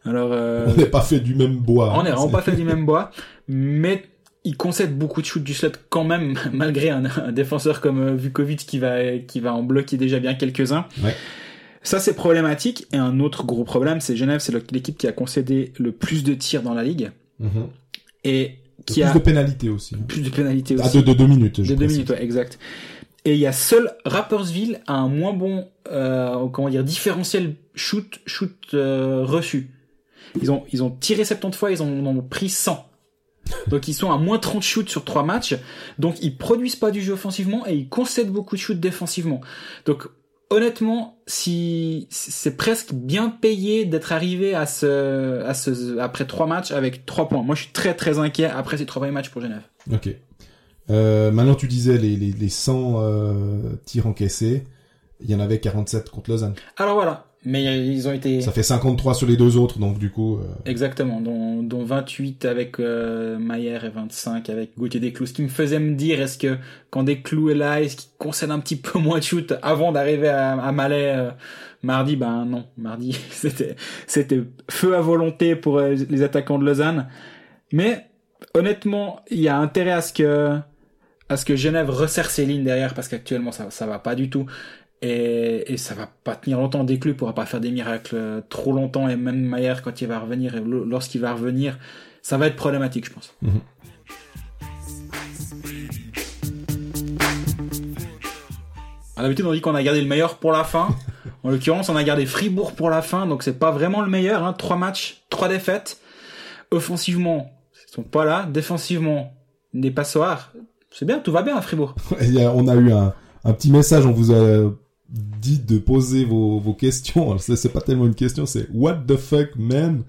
Alors, euh, On n'est pas fait du même bois. on n'est hein, vraiment pas fait du même bois, mais il concède beaucoup de shoots du slot quand même, malgré un, un défenseur comme euh, Vukovic qui va, qui va en bloquer déjà bien quelques-uns. Ouais. Ça, c'est problématique. Et un autre gros problème, c'est Genève, c'est l'équipe qui a concédé le plus de tirs dans la ligue Mhm. et qui Plus a de pénalités aussi. plus de pénalités Ah, aussi. de, de deux minutes. je De deux minutes, ouais, exact. Et il y a seul Rappersville a un moins bon, euh, comment dire, différentiel shoot, shoot euh, reçu. Ils ont, ils ont tiré 70 fois, ils en ont pris 100. Donc ils sont à moins 30 shoots sur trois matchs. Donc ils produisent pas du jeu offensivement et ils concèdent beaucoup de shoots défensivement. Donc honnêtement, si c'est presque bien payé d'être arrivé à ce, à ce, après trois matchs avec trois points. Moi je suis très très inquiet après ces trois premiers matchs pour Genève. Ok. Euh, maintenant, tu disais les, les, les 100 euh, tirs encaissés. Il y en avait 47 contre Lausanne. Alors voilà. Mais ils ont été Ça fait 53 sur les deux autres, donc du coup... euh, exactement, dont, dont 28 avec euh, Mayer et 25 avec Gauthier Desclous. Ce qui me faisait me dire, est-ce que quand Desclous est là, est-ce qu'il concède un petit peu moins de shoot avant d'arriver à, à Malais euh, mardi? Ben non, mardi c'était c'était feu à volonté pour euh, les attaquants de Lausanne. Mais honnêtement, il y a intérêt à ce que à ce que Genève resserre ses lignes derrière parce qu'actuellement ça ça va pas du tout. Et, et ça va pas tenir longtemps. Déclus pourra pas faire des miracles euh, trop longtemps. Et même Maier, quand il va revenir, et lorsqu'il va revenir, ça va être problématique, je pense. Mmh. À l'habitude, on dit qu'on a gardé le meilleur pour la fin. en l'occurrence, on a gardé Fribourg pour la fin, donc c'est pas vraiment le meilleur. Hein. Trois matchs, trois défaites. Offensivement, ils sont pas là. Défensivement, des passoires. C'est bien, tout va bien à Fribourg. on a eu un petit message, on vous a dit de poser vos, vos questions. Alors, c'est pas tellement une question, c'est What the fuck, man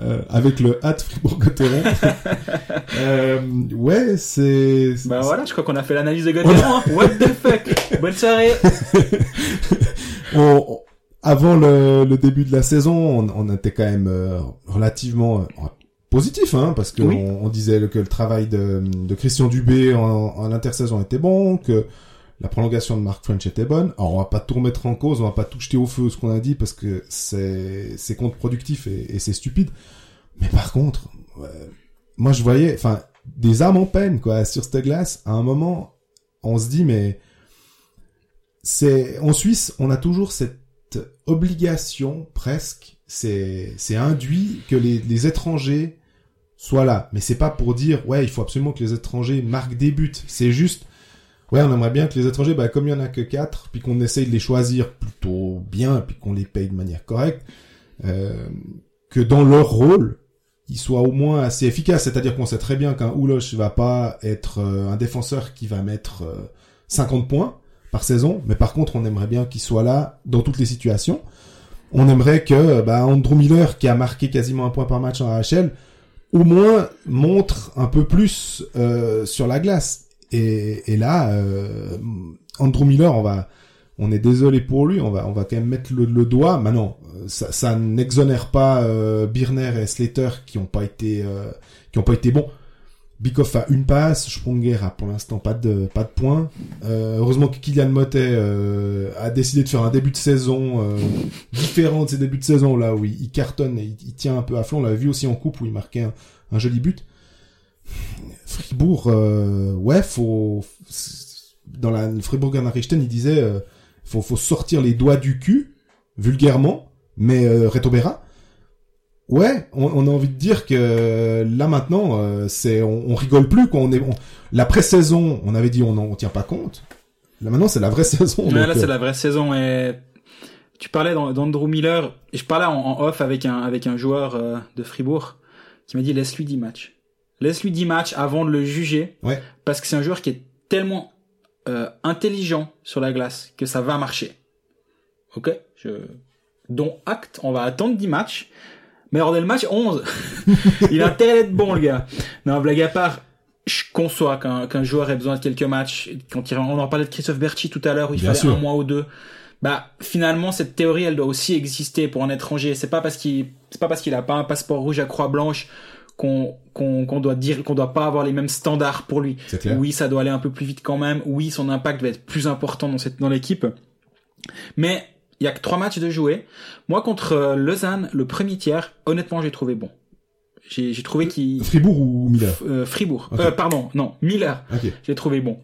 Euh, Avec le hat Fribourg-Gotteron. euh, ouais, c'est... Bah voilà, je crois qu'on a fait l'analyse de Gauthieron. hein. What the fuck Bonne soirée on- on- avant le, le début de la saison, on, on était quand même euh, relativement euh, positif, hein, parce que Oui. on disait que le travail de, de Christian Dubé en, en intersaison était bon, que la prolongation de Mark French était bonne. Alors on va pas tout remettre en cause, on va pas tout jeter au feu ce qu'on a dit parce que c'est contre-productif et, c'est stupide. Mais par contre, moi je voyais, enfin, des âmes en peine quoi sur cette glace. À un moment, on se dit mais c'est en Suisse, on a toujours cette obligation presque, c'est c'est induit que les, les étrangers soient là. Mais c'est pas pour dire ouais, il faut absolument que les étrangers marquent des buts. C'est juste ouais, on aimerait bien que les étrangers, bah comme il y en a que quatre, puis qu'on essaye de les choisir plutôt bien, puis qu'on les paye de manière correcte, euh, que dans leur rôle ils soient au moins assez efficaces. C'est-à-dire qu'on sait très bien qu'un Ouloche va pas être euh, un défenseur qui va mettre euh, 50 points par saison, mais par contre, on aimerait bien qu'il soit là dans toutes les situations. On aimerait que bah, Andrew Miller, qui a marqué quasiment un point par match en AHL, au moins montre un peu plus euh, sur la glace. Et, là, euh, Andrew Miller, on va, on est désolé pour lui, on va, on va quand même mettre le, doigt. Maintenant, ça, ça n'exonère pas euh, Birner et Slater qui ont pas été, euh, qui ont pas été bons. Bikoff a une passe, Sprunger a pour l'instant pas de pas de points. Euh, heureusement que Kylian Motet euh, a décidé de faire un début de saison différent de ses débuts de saison là où il, cartonne et il, tient un peu à flanc. On l'a vu aussi en coupe où il marquait un joli but. Fribourg, euh, ouais, faut dans la Fribourger Nachrichten, il disait euh, faut faut sortir les doigts du cul vulgairement, mais euh, Retobera. Ouais, on, on a envie de dire que là maintenant, euh, c'est on, on rigole plus quoi. On est on- la pré-saison, on avait dit on on tient pas compte. Là maintenant, c'est la vraie saison. Ouais, donc, là, c'est la vraie saison. Et tu parlais d'An- d'Andrew Miller. Et je parlais en, en off avec un, avec un joueur de Fribourg qui m'a dit laisse-lui 10 matchs. Laisse-lui 10 matchs avant de le juger. Ouais. Parce que c'est un joueur qui est tellement euh, intelligent sur la glace que ça va marcher. Ok? Je... Dont acte, on va attendre 10 matchs. Mais hors le match, 11. Il a intérêt d'être bon, le gars. Non, blague à part, je conçois qu'un qu'un joueur ait besoin de quelques matchs. Quand il, on en parlait de Christophe Berchi tout à l'heure, où il Bien fallait sûr. un mois ou deux. Bah, finalement, cette théorie, elle doit aussi exister pour un étranger. C'est pas parce qu'il, c'est pas parce qu'il a pas un passeport rouge à croix blanche qu'on, qu'on, doit dire, qu'on doit pas avoir les mêmes standards pour lui. Oui, ça doit aller un peu plus vite quand même. Oui, son impact va être plus important dans cette dans l'équipe. Mais il y a que trois matchs de jouer. Moi, contre euh, Lausanne, le premier tiers, honnêtement, j'ai trouvé bon. J'ai trouvé qu'il Fribourg ou Miller. euh, Fribourg. Euh, pardon, non, Miller. Ok. J'ai trouvé bon.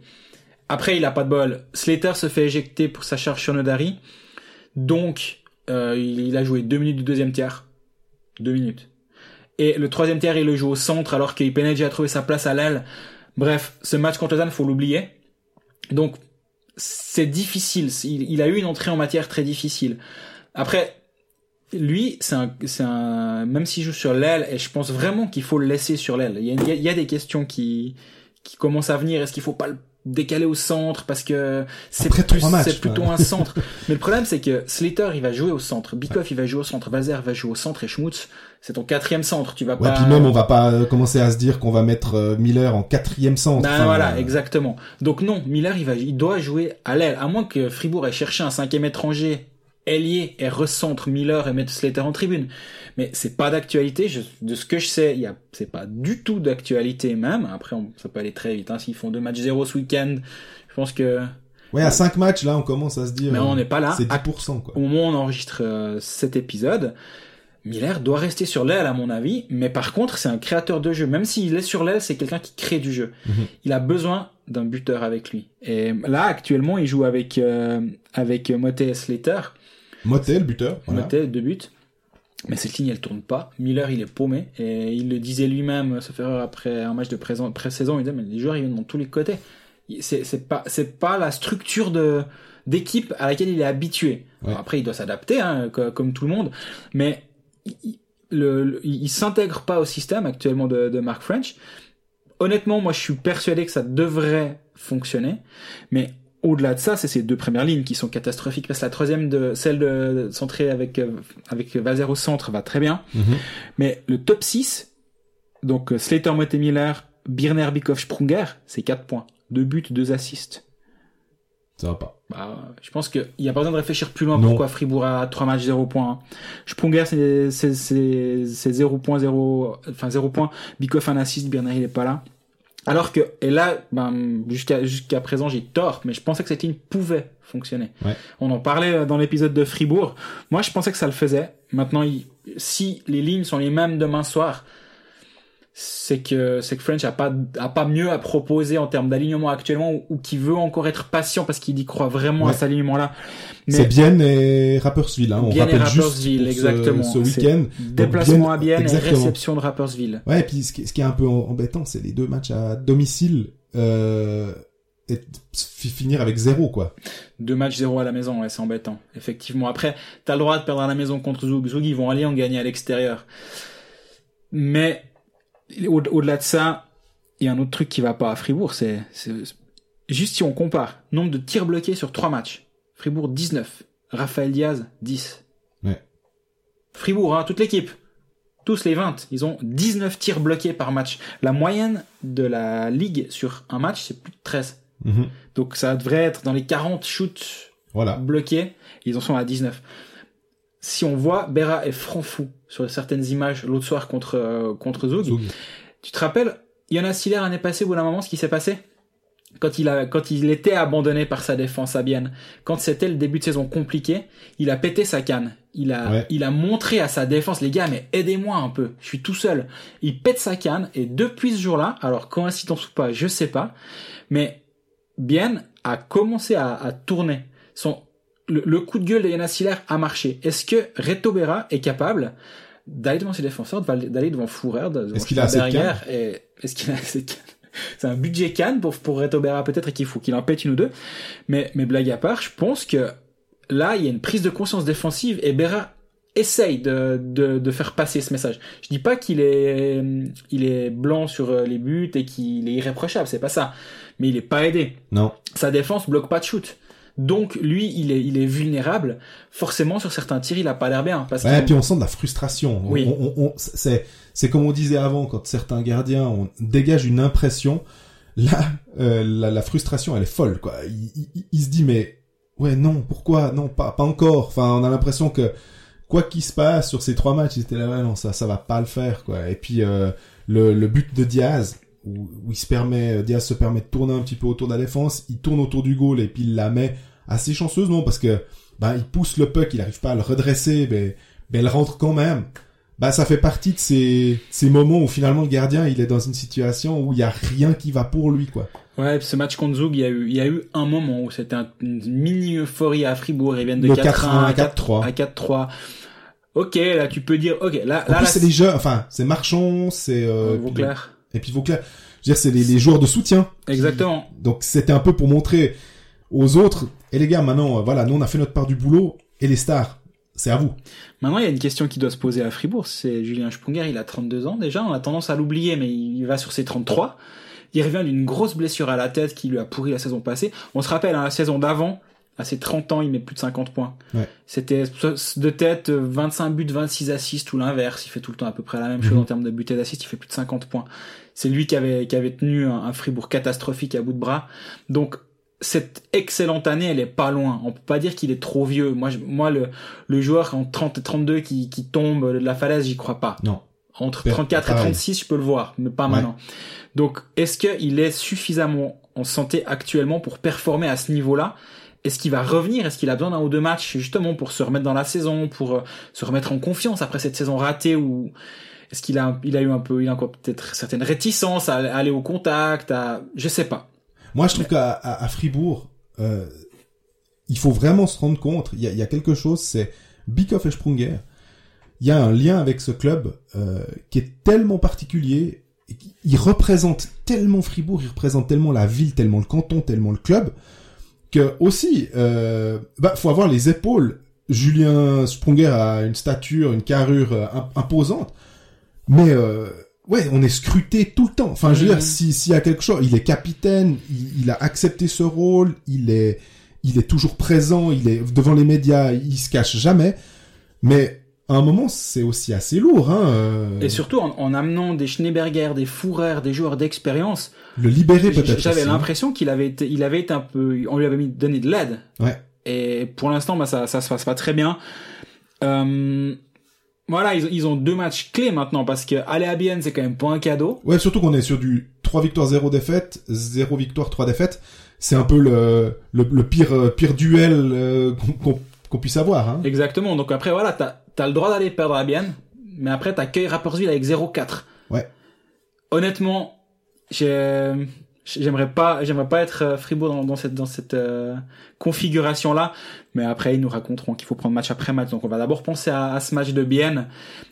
Après, il a pas de bol. Slater se fait éjecter pour sa charge sur Nodari. Donc, euh, il a joué deux minutes du deuxième tiers. Deux minutes. Et le troisième tiers, il le joue au centre alors qu'Ipenedji a trouvé sa place à l'aile. Bref, ce match contre Lausanne, faut l'oublier. Donc, c'est difficile. Il, a eu une entrée en matière très difficile. Après, lui, c'est un, un, même s'il joue sur l'aile, et je pense vraiment qu'il faut le laisser sur l'aile. Il il y a des questions qui, qui commencent à venir. Est-ce qu'il faut pas le décaler au centre parce que c'est plus, plutôt un centre. Mais le problème, c'est que Slater, il va jouer au centre. Bikoff, il va jouer au centre. Vazer va jouer au centre et Schmutz, c'est ton quatrième centre. Tu vas Ouais, pas. puis même on va pas euh, commencer à se dire qu'on va mettre euh, Miller en quatrième centre. Ben Enfin, voilà, euh, exactement. Donc non, Miller, il va, il doit jouer à l'aile, à moins que Fribourg ait cherché un cinquième étranger ailier et recentre Miller et mette Slater en tribune. Mais c'est pas d'actualité. De ce que je sais, il y a, c'est pas du tout d'actualité même. Après, on, ça peut aller très vite. Hein. S'ils font deux matchs zéro ce week-end, je pense que. Ouais, à cinq matchs là, on commence à se dire. Mais euh, on n'est pas là. C'est À- 10% quoi. Au moment où on enregistre euh, cet épisode, Miller doit rester sur l'aile à mon avis, mais par contre c'est un créateur de jeu. Même s'il est sur l'aile, c'est quelqu'un qui crée du jeu. Mhm. Il a besoin d'un buteur avec lui. Et là actuellement il joue avec euh, avec et Slater. Motel, buteur. Voilà. Deux buts. Mais cette ligne elle tourne pas. Miller il est paumé et il le disait lui-même, sauf erreur après un match de pré-saison, il disait mais les joueurs ils viennent dans tous les côtés. C'est c'est pas c'est pas la structure de d'équipe à laquelle il est habitué. Ouais. Alors après, il doit s'adapter, hein, co- comme tout le monde, mais il, le, le- il s'intègre pas au système actuellement de, de Mark French. Honnêtement, moi, je suis persuadé que ça devrait fonctionner, mais au-delà de ça, c'est ces deux premières lignes qui sont catastrophiques. Parce que la troisième, de, celle de centrée avec euh, avec Valzer au centre, va très bien. Mhm. Mais le top 6, donc euh, Slater, Motte Miller, Birner, Bikov, Sprunger, c'est 4 points. 2 buts, 2 assists. Ça va pas. Bah, je pense qu'il n'y a pas besoin de réfléchir plus loin Non. pourquoi Fribourg a 3 matchs 0 points. Sprunger, c'est, c'est, c'est, c'est 0 points, 0, enfin 0 points. Bikov, un assist, Birner, il est pas là. Alors que, et là, ben, jusqu'à, jusqu'à présent, j'ai tort, mais je pensais que cette ligne pouvait fonctionner. Ouais. On en parlait euh, dans l'épisode de Fribourg. Moi, je pensais que ça le faisait. Maintenant, il- si les lignes sont les mêmes demain soir, c'est que c'est que French a pas a pas mieux à proposer en termes d'alignement actuellement ou, ou qui veut encore être patient parce qu'il y croit vraiment à cet alignement là. C'est Bienne et Rapperswil, hein. On Bienne et rappelle juste Rapperswil, pour ce- exactement. ce, C'est week-end. déplacement à Bienne et exactement. réception de Rappersville. Ouais, et puis ce qui, ce qui est un peu embêtant, c'est les deux matchs à domicile euh, et fi- finir avec zéro, quoi. Deux matchs zéro à la maison, ouais, c'est embêtant. Effectivement. Après, t'as le droit de perdre à la maison contre Zug. Zug, ils vont aller en gagner à l'extérieur. Mais au-delà de ça, il y a un autre truc qui va pas à Fribourg, c'est juste si on compare nombre de tirs bloqués sur trois matchs. Fribourg 19, Raphaël Diaz 10. Ouais. Fribourg, hein, toute l'équipe. Tous les 20, ils ont 19 tirs bloqués par match. La moyenne de la ligue sur un match, c'est plus de 13. Mhm. Donc ça devrait être dans les 40 shoots Voilà. bloqués. Ils en sont à 19. Si on voit Berra est franc fou sur certaines images l'autre soir contre euh, contre Zug, Zug. tu te rappelles Yana Siller l'année passée bout d'un moment ce qui s'est passé? Quand il a quand il était abandonné par sa défense à Bienne, quand c'était le début de saison compliqué, il a pété sa canne. Il a Ouais. il a montré à sa défense les gars mais aidez-moi un peu, je suis tout seul. Il pète sa canne et depuis ce jour-là, alors coïncidence ou pas, je sais pas, mais Bien a commencé à, à tourner. Son, le, le coup de gueule de Yana Siller a marché. Est-ce que Reto Berra est capable d'aller devant ses défenseurs, d'aller devant Fourer, Est-ce qu'il a assez de et Est-ce qu'il a assez de cannes C'est un budget canne pour, pour Reto Berra peut-être et qu'il faut qu'il en pète une ou deux. Mais, mais blague à part, je pense que là, il y a une prise de conscience défensive et Berra essaye de, de, de faire passer ce message. Je dis pas qu'il est, il est blanc sur euh, les buts et qu'il est irréprochable, c'est pas ça. Mais il est pas aidé Non. sa défense bloque pas de shoot. Donc lui, il est, il est vulnérable. Forcément, sur certains tirs, il a pas l'air bien. Parce Ouais, que puis on sent de la frustration. On- Oui. on- on- c'est, c'est comme on disait avant, quand certains gardiens on dégage une impression. Là, euh, la, la frustration, elle est folle, quoi. Il, il- il se dit, mais ouais, non, pourquoi, non, pas, pas encore. Enfin, on a l'impression que quoi qu'il se passe sur ces trois matchs, il était là, ouais, non, ça, ça va pas le faire, quoi. Et puis euh, le, le but de Diaz, où, où il se permet, Diaz se permet de tourner un petit peu autour de la défense, il tourne autour du goal et puis il la met assez chanceuse, non, parce que ben il pousse le puck, il arrive pas à le redresser, mais mais elle rentre quand même. Bah ça fait partie de ces ces moments où finalement le gardien il est dans une situation où il y a rien qui va pour lui quoi. ouais, ce match contre Zug, il y a eu, il y a eu un moment où c'était un- une mini euphorie à Fribourg. Ils viennent de Le 4-1 à 4-1, 4-3. À 4-3. Ok, là, tu peux dire, ok, là, En là, c'est des jeux, enfin c'est Marchand, c'est euh, euh, Vauclair. Et puis Vauclair. Je veux dire c'est les, les joueurs de soutien. Exactement. Donc c'était un peu pour montrer aux autres et les gars maintenant euh, voilà nous on a fait notre part du boulot et les stars c'est à vous. Maintenant, il y a une question qui doit se poser à Fribourg. C'est Julien Sprunger, il a 32 ans déjà. On a tendance à l'oublier, mais il va sur ses 33. Il revient d'une grosse blessure à la tête qui lui a pourri la saison passée. On se rappelle, hein, la saison d'avant, à ses 30 ans, il met plus de 50 points. Ouais. C'était de tête euh, 25 buts, 26 assists ou l'inverse. Il fait tout le temps à peu près la même chose Mhm. en termes de buts et d'assists. Il fait plus de 50 points. C'est lui qui avait, qui avait tenu un, un Fribourg catastrophique à bout de bras. Donc, cette excellente année, elle est pas loin. On peut pas dire qu'il est trop vieux. Moi, je- moi, le, le joueur en 30 et 32 qui, qui tombe de la falaise, j'y crois pas. Non. Entre Per- 34 et pareil. 36, je peux le voir, mais pas Ouais. maintenant. Donc, est-ce qu'il est suffisamment en santé actuellement pour performer à ce niveau-là? Est-ce qu'il va revenir? Est-ce qu'il a besoin d'un ou deux matchs justement pour se remettre dans la saison, pour euh, se remettre en confiance après cette saison ratée ou est-ce qu'il a, il a eu un peu, il a encore peut-être certaines réticences à aller au contact, à, je sais pas. Moi, je trouve qu'à Fribourg, euh, il faut vraiment se rendre compte. Il y a, quelque chose, c'est Bikoff et Sprunger. Il y a un lien avec ce club euh, qui est tellement particulier. Il représente tellement Fribourg, il représente tellement la ville, tellement le canton, tellement le club, que aussi, euh, bah, faut avoir les épaules. Julien Sprunger a une stature, une carrure im- imposante, mais euh, ouais, on est scruté tout le temps. Enfin, je veux dire, si- s'il y a quelque chose, il est capitaine, il, il a accepté ce rôle, il est, il est toujours présent, il est devant les médias, il se cache jamais. Mais à un moment, c'est aussi assez lourd, hein. euh, Et surtout en, en amenant des Schneeberger, des Fourer, des joueurs d'expérience, le libérer peut-être. j'avais aussi. l'impression qu'il avait été, il avait été un peu, on lui avait mis donné de l'aide. Ouais. Et pour l'instant, bah, ça, ça se passe pas très bien. Euh, voilà, ils, ils ont deux matchs clés maintenant parce que aller à Bienne, c'est quand même pas un cadeau. Ouais, surtout qu'on est sur du 3 victoires 0 défaites, 0 victoire 3 défaites. C'est un peu le, le, le pire euh, pire duel euh, qu'on puisse avoir. Hein. Exactement. Donc après, voilà, t'as as le droit d'aller perdre à Bienne, mais après t'accueilles Rapperswil avec 0-4. Ouais. Honnêtement, j'ai- j'aimerais pas, j'aimerais pas être euh, Fribourg dans, dans cette dans cette euh, configuration là. Mais après, ils nous raconteront qu'il faut prendre match après match. Donc on va d'abord penser à, à ce match de Bienne.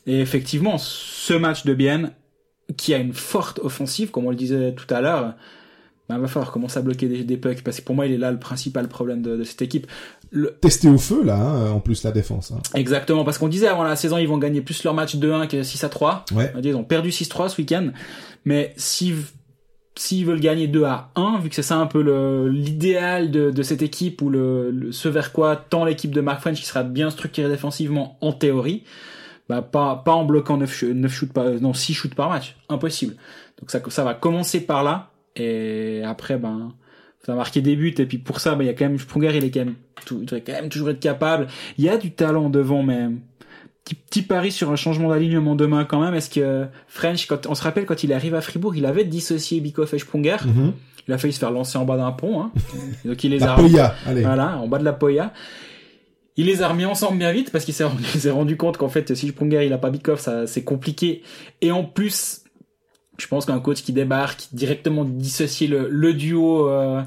Et effectivement, ce match de Bienne qui a une forte offensive, comme on le disait tout à l'heure. Ben, va falloir commencer à bloquer des, des pucks parce que pour moi il est là le principal problème de, de cette équipe. Le, Testé au feu là, hein, en plus la défense. Hein. Exactement, parce qu'on disait avant la saison, ils vont gagner plus leur match 2-1 que 6 à 3. Ouais. On dit, Ils ont perdu 6-3 ce week-end. Mais s'ils s'ils veulent gagner 2 à 1, vu que c'est ça un peu l'idéal de, de cette équipe ou le, le- ce vers quoi tend l'équipe de Mark French qui sera bien structurée défensivement en théorie, bah pas, pas en bloquant 9, sh- 9 shoots par, non, 6 shoots par match. Impossible. Donc ça, ça va commencer par là. Et après, ben, ça marquer des buts. Et puis pour ça, ben, il y a quand même, Sprunger, il est quand même, tout, il doit quand même toujours être capable. Il y a du talent devant, mais petit, petit pari sur un changement d'alignement demain quand même. Est-ce que French, quand on se rappelle quand il arrive à Fribourg, il avait dissocié Bikoff et Sprunger. Mhm. Il a failli se faire lancer en bas d'un pont. Hein. Donc il les La a Poya, allez. voilà, en bas de la Poya. Il les a remis ensemble bien vite parce qu'il s'est rendu, compte qu'en fait, si Sprunger il a pas Bikoff, ça c'est compliqué. Et en plus, je pense qu'un coach qui débarque directement dissocier le, le duo, euh,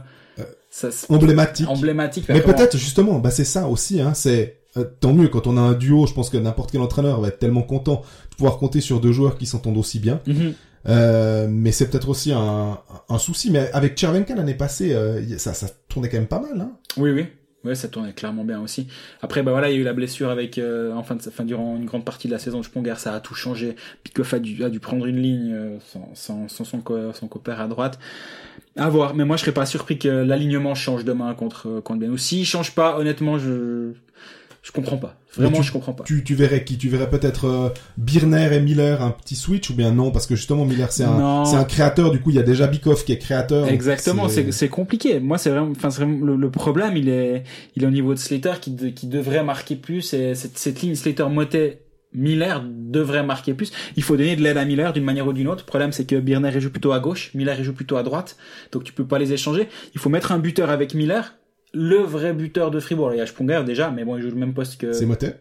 ça, c'est Emblématique. emblématique. Mais peut-être justement, bah c'est ça aussi. Hein, c'est euh, tant mieux quand on a un duo. Je pense que n'importe quel entraîneur va être tellement content de pouvoir compter sur deux joueurs qui s'entendent aussi bien. Mhm. Euh, mais c'est peut-être aussi un, un souci. Mais avec Chervenka l'année passée, euh, ça, ça tournait quand même pas mal. Hein. Oui, oui. Ouais, ça tournait clairement bien aussi. Après, bah voilà, il y a eu la blessure avec, euh, en fin de, durant une grande partie de la saison de Sponger, ça a tout changé. Pikoff a dû, a dû prendre une ligne euh, sans, sans, sans son, co- son copère à droite. À voir. Mais moi, je serais pas surpris que l'alignement change demain contre, euh, contre Ben. Ou s'il change pas, honnêtement, je, je comprends pas. Vraiment, tu- je comprends pas. Tu, tu verrais qui? Tu verrais peut-être euh, Birner et Miller un petit switch ou bien non? Parce que justement Miller c'est un, c'est un créateur. Du coup il y a déjà Bikoff qui est créateur. Exactement, c'est c'est compliqué. Moi, c'est vraiment, enfin, c'est vraiment le, le problème, il est, il est au niveau de Slater qui, de- qui devrait marquer plus. Et cette, cette ligne Slater Motet Miller devrait marquer plus. Il faut donner de l'aide à Miller d'une manière ou d'une autre. Le problème, c'est que Birner joue plutôt à gauche, Miller il joue plutôt à droite, donc tu peux pas les échanger. Il faut mettre un buteur avec Miller, le vrai buteur de Fribourg. Il y a Sprunger déjà, mais bon, il joue le même poste que. C'est Motet.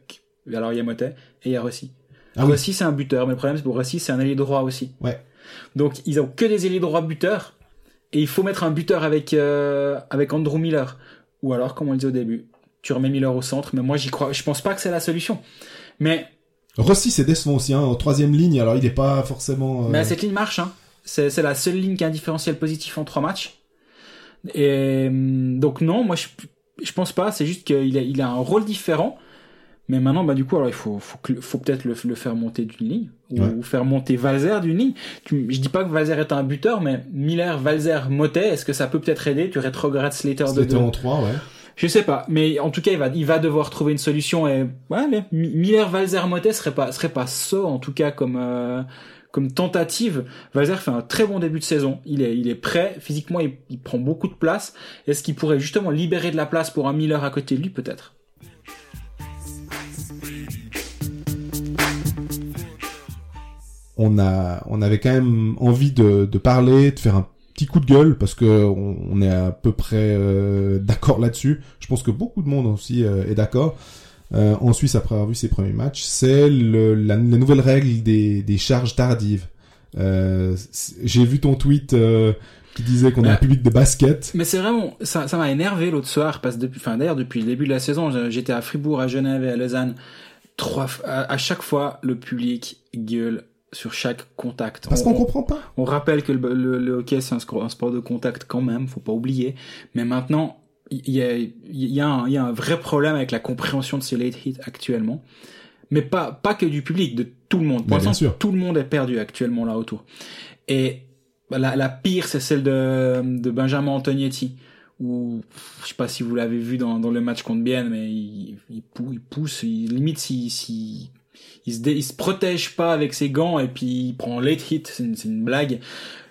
Alors il y a Motet et il y a Rossi. Ah oui. Rossi c'est un buteur, mais le problème c'est pour Rossi c'est un ailier droit aussi. Ouais. Donc ils ont que des ailiers droits buteurs et il faut mettre un buteur avec euh, avec Andrew Miller ou alors comme on le disait au début, tu remets Miller au centre, mais moi j'y crois, je pense pas que c'est la solution. Mais Rossi c'est décevant aussi. Hein, en troisième ligne alors il est pas forcément. euh, mais cette ligne marche, hein. C'est c'est la seule ligne qui a un différentiel positif en trois matchs. Et hum, donc non, moi je je pense pas. C'est juste qu'il a il a un rôle différent. Mais maintenant, bah du coup, alors il faut faut, peut-être le, le faire monter d'une ligne ou, Ouais. faire monter Valzer d'une ligne. Tu, je dis pas que Valzer est un buteur, mais Miller, Valzer, Motet, est-ce que ça peut peut-être aider? Tu rétrogrades Slater de C'était deux. en 3, ouais. Je sais pas, mais en tout cas, il va, il va devoir trouver une solution et ouais, mais Mi- Miller, Valzer, Motet serait pas, serait pas ça en tout cas comme euh, comme tentative. Valzer fait un très bon début de saison. Il est, prêt physiquement, il, prend beaucoup de place. Est-ce qu'il pourrait justement libérer de la place pour un Miller à côté de lui peut-être? On avait quand même envie de, parler, de faire un petit coup de gueule parce que on, on est à peu près euh, d'accord là-dessus. Je pense que beaucoup de monde aussi euh, est d'accord. Euh, en Suisse, après avoir vu ses premiers matchs, c'est la, la nouvelle règle des, des charges tardives. Euh, J'ai vu ton tweet euh, qui disait qu'on a un public de basket. Mais c'est vraiment, ça, m'a énervé l'autre soir parce que depuis, enfin d'ailleurs depuis le début de la saison, j'étais à Fribourg, à Genève et à Lausanne. Trois, à, à chaque fois, le public gueule sur chaque contact. Parce On- qu'on on- comprend pas. On rappelle que le, le- le hockey c'est un, un sport de contact quand même, faut pas oublier. Mais maintenant, il y a, il y, a un, il y a un vrai problème avec la compréhension de ces late hits actuellement. Mais pas, pas que du public, de tout le monde. Pour l'instant, sûr. tout le monde est perdu actuellement là autour. Et bah, la, la pire, c'est celle de, de Benjamin Antonietti. Où, je sais pas si vous l'avez vu dans, dans le match contre Bienne, mais il, il, pou- il pousse, il, limite si, si, il se, dé- il se protège pas avec ses gants et puis il prend late hit, c'est une, c'est une blague.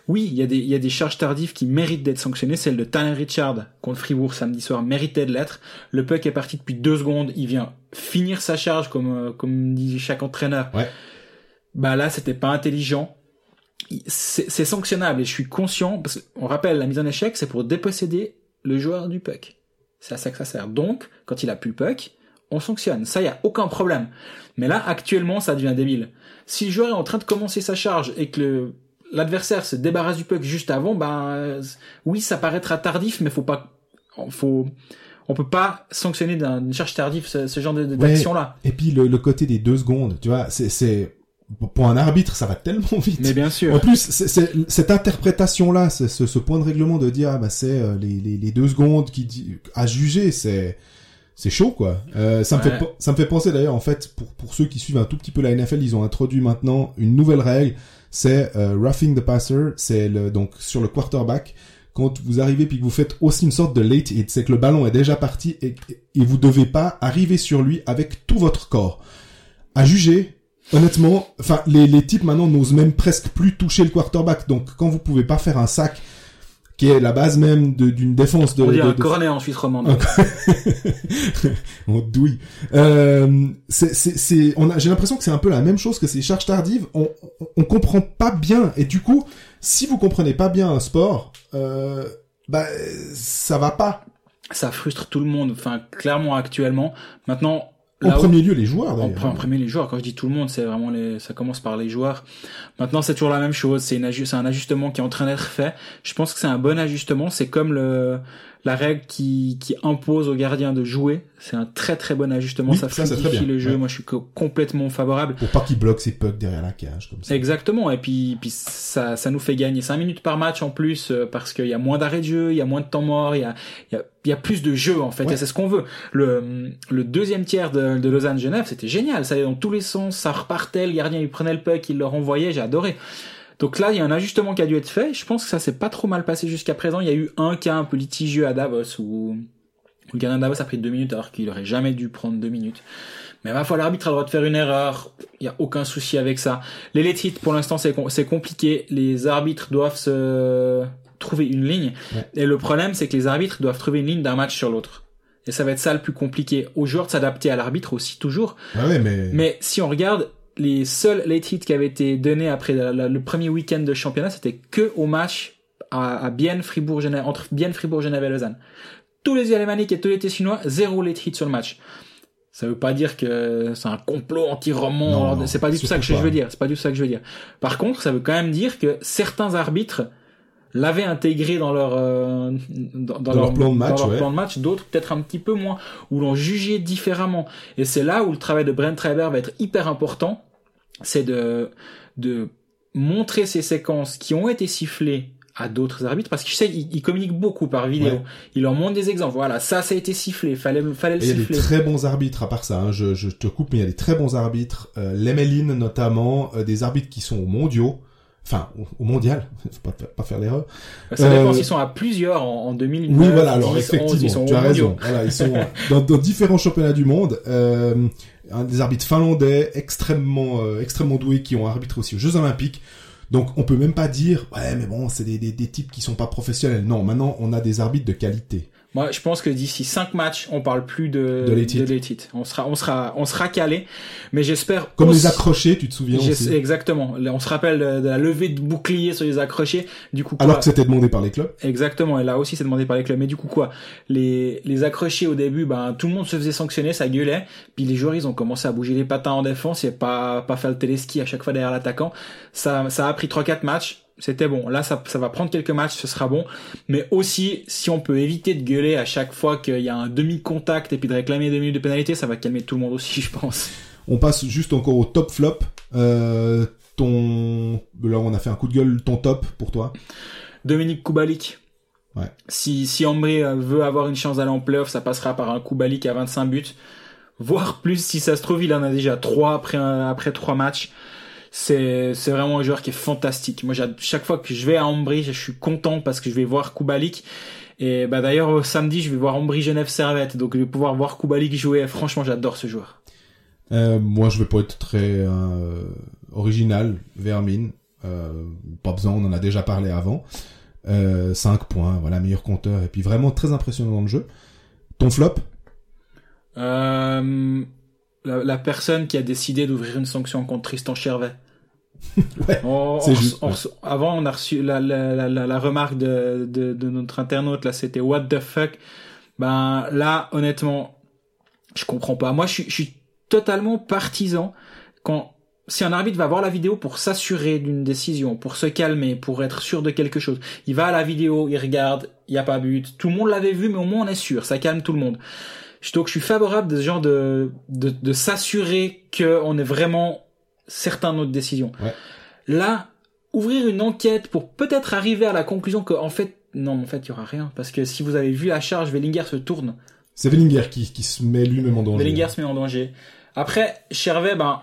Oui, il y a des, il y a des charges tardives qui méritent d'être sanctionnées. Celle de Tanner Richard contre Fribourg samedi soir méritait de l'être. Le puck est parti depuis deux secondes. Il vient finir sa charge comme, euh, comme dit chaque entraîneur. Ouais. Bah là, c'était pas intelligent. Il- C'est sanctionnable et je suis conscient parce qu'on rappelle la mise en échec, c'est pour déposséder le joueur du puck. C'est à ça que ça sert. Donc, quand il a plus le puck, on sanctionne. Ça, y a aucun problème. Mais là, actuellement, ça devient débile. Si le joueur est en train de commencer sa charge et que le- l'adversaire se débarrasse du puck juste avant, ben euh, oui, ça paraîtra tardif, mais faut pas, faut, on peut pas sanctionner d'une charge tardive ce, ce genre Ouais. d'action-là. Et puis le, le côté des deux secondes, tu vois, c'est, pour un arbitre, ça va tellement vite. Mais bien sûr. En plus, cette interprétation-là, c'est ce, ce point de règlement de dire ah bah c'est euh, les, les, les deux secondes qui dit à juger, c'est c'est chaud quoi. Euh, ça me fait ça me fait penser d'ailleurs en fait pour pour ceux qui suivent un tout petit peu la NFL, ils ont introduit maintenant une nouvelle règle, c'est euh, roughing the passer, c'est le donc sur le quarterback quand vous arrivez puis que vous faites aussi une sorte de late hit, c'est que le ballon est déjà parti et, et vous devez pas arriver sur lui avec tout votre corps. À juger, honnêtement, enfin les, les types maintenant n'osent même presque plus toucher le quarterback. Donc quand vous pouvez pas faire un sac qui est la base même d'une défense de, on dit de- un cornet en Suisse romande. on douille. Euh, c'est, c'est, c'est, on a, j'ai l'impression que c'est un peu la même chose que ces charges tardives. On, on, on comprend pas bien. Et du coup, si vous comprenez pas bien un sport, euh, bah, ça va pas. Ça frustre tout le monde. Enfin, clairement actuellement. Maintenant, En premier lieu, les joueurs, En, en premier les joueurs. Quand je dis tout le monde, c'est vraiment les, ça commence par les joueurs. Maintenant, c'est toujours la même chose. C'est une c'est un ajustement qui est en train d'être fait. Je pense que c'est un bon ajustement. C'est comme le, la règle qui, qui impose aux gardiens de jouer. C'est un très très bon ajustement. Oui, ça bien. le jeu. Ouais. Moi, je suis co- complètement favorable. Pour pas qu'ils bloquent ses pucks derrière la cage, comme ça. Exactement. Et puis, puis ça, ça nous fait gagner 5 minutes par match en plus euh, parce qu'il y a moins d'arrêts de jeu, il y a moins de temps mort, il y a, il y a, il y a plus de jeu en fait. Ouais. Et c'est ce qu'on veut. Le, le deuxième tiers de, de Lausanne-Genève, c'était génial. Ça allait dans tous les sens, ça repartait, le gardien il prenait le puck, il le renvoyait, j'ai adoré. Donc là, il y a un ajustement qui a dû être fait. Je pense que ça s'est pas trop mal passé jusqu'à présent. Il y a eu un cas un peu litigieux à Davos où le gardien de Davos a pris deux minutes alors qu'il aurait jamais dû prendre deux minutes. Mais ma foi, l'arbitre a le droit de faire une erreur. Il y a aucun souci avec ça. Les late hits, pour l'instant, c'est com- c'est compliqué. Les arbitres doivent se trouver une ligne. Ouais. Et le problème, c'est que les arbitres doivent trouver une ligne d'un match sur l'autre. Et ça va être ça le plus compliqué. Aux joueurs de s'adapter à l'arbitre aussi, toujours. Ouais, ouais, mais, Mais si on regarde les seuls late hits qui avaient été donnés après la- la- le premier week-end de championnat, c'était que au match à, à Bienne, Fribourg, Genève, entre Bienne, Fribourg, Genève et Lausanne. Tous les Alémaniques et tous les Tessinois, zéro late hit sur le match. Ça veut pas dire que c'est un complot anti-roman. C'est pas du tout ça que je veux dire. C'est pas du tout ça que je veux dire. Par contre, ça veut quand même dire que certains arbitres l'avaient intégré dans leur euh, dans, Dans leur plan de match, dans leur ouais. plan de match, d'autres peut-être un petit peu moins, ou l'ont jugé différemment. Et c'est là où le travail de Brent Treiber va être hyper important, c'est de de montrer ces séquences qui ont été sifflées à d'autres arbitres parce que je sais ils ils communiquent beaucoup par vidéo. Ouais. Ils leur montrent des exemples. Voilà, ça ça a été sifflé, fallait fallait le Et il y a des siffler. très bons arbitres à part ça. Hein. Je, je te coupe, mais il y a des très bons arbitres. Euh, L'Emeline notamment, euh, des arbitres qui sont aux mondiaux, enfin au, mondial. Faut pas, pas faire l'erreur. Ça dépend Euh, s'ils sont à plusieurs en, en 2009. Oui, voilà. Alors 10, 11, effectivement, ils sont tu as raison. Voilà, ils sont dans, dans différents championnats du monde. Euh, des arbitres finlandais extrêmement euh, extrêmement doués qui ont arbitré aussi aux Jeux Olympiques. Donc on peut même pas dire ouais mais bon c'est des, des, des types qui sont pas professionnels. Non, maintenant on a des arbitres de qualité. Moi, je pense que d'ici cinq matchs, on parle plus de De hit. On sera, on sera, on sera calé. Mais j'espère. Comme les accrochés, tu te souviens aussi. Exactement. On se rappelle de, la levée de bouclier sur les accrochés. Du coup, quoi Alors que c'était demandé par les clubs. Exactement. Et là aussi, c'est demandé par les clubs. Mais du coup, quoi Les les accrochés au début, ben tout le monde se faisait sanctionner, ça gueulait. Puis les joueurs, ils ont commencé à bouger les patins en défense et pas pas faire le téléski à chaque fois derrière l'attaquant. Ça ça a pris trois quatre matchs. C'était bon. Là, ça, ça va prendre quelques matchs, ce sera bon. Mais aussi, si on peut éviter de gueuler à chaque fois qu'il y a un demi-contact et puis de réclamer deux minutes de pénalité, ça va calmer tout le monde aussi, je pense. On passe juste encore au top flop. Euh, ton là on a fait un coup de gueule. Ton top pour toi. Dominique Kubalik. Ouais. Si, si Ambry euh, veut avoir une chance d'aller en playoff, ça passera par un Kubalik à 25 buts. Voire plus, si ça se trouve, il en a déjà trois après, un- après trois matchs. C'est, c'est vraiment un joueur qui est fantastique. Moi, chaque fois que je vais à Ambry, je suis content parce que je vais voir Kubalik. Et bah d'ailleurs, samedi, je vais voir Ambry Genève Servette. Donc, je vais pouvoir voir Kubalik jouer. Franchement, j'adore ce joueur. Euh, moi, je vais pas être très euh, original, Vermine. Euh, pas besoin, on en a déjà parlé avant. Euh, 5 points, voilà, meilleur compteur. Et puis vraiment très impressionnant dans le jeu. Ton flop? La, la personne qui a décidé d'ouvrir une sanction contre Tristan Chervet. Ouais, On- c'est on- juste, on- ouais. Avant, on a reçu la, la, la, remarque de, de, de notre internaute, là, c'était what the fuck. Ben, là, honnêtement, je comprends pas. Moi, je suis, je suis totalement partisan quand, si un arbitre va voir la vidéo pour s'assurer d'une décision, pour se calmer, pour être sûr de quelque chose, il va à la vidéo, il regarde, il n'y a pas but. Tout le monde l'avait vu, mais au moins on est sûr, ça calme tout le monde. Donc je suis favorable de ce genre de, de, de s'assurer qu'on est vraiment certain de notre décision. Ouais. Là, ouvrir une enquête pour peut-être arriver à la conclusion que en fait, non, en fait, il y aura rien. Parce que si vous avez vu la charge, Wellinger se tourne. C'est Wellinger qui, qui se met lui-même en danger. Wellinger se met en danger. Après, Chervet, ben,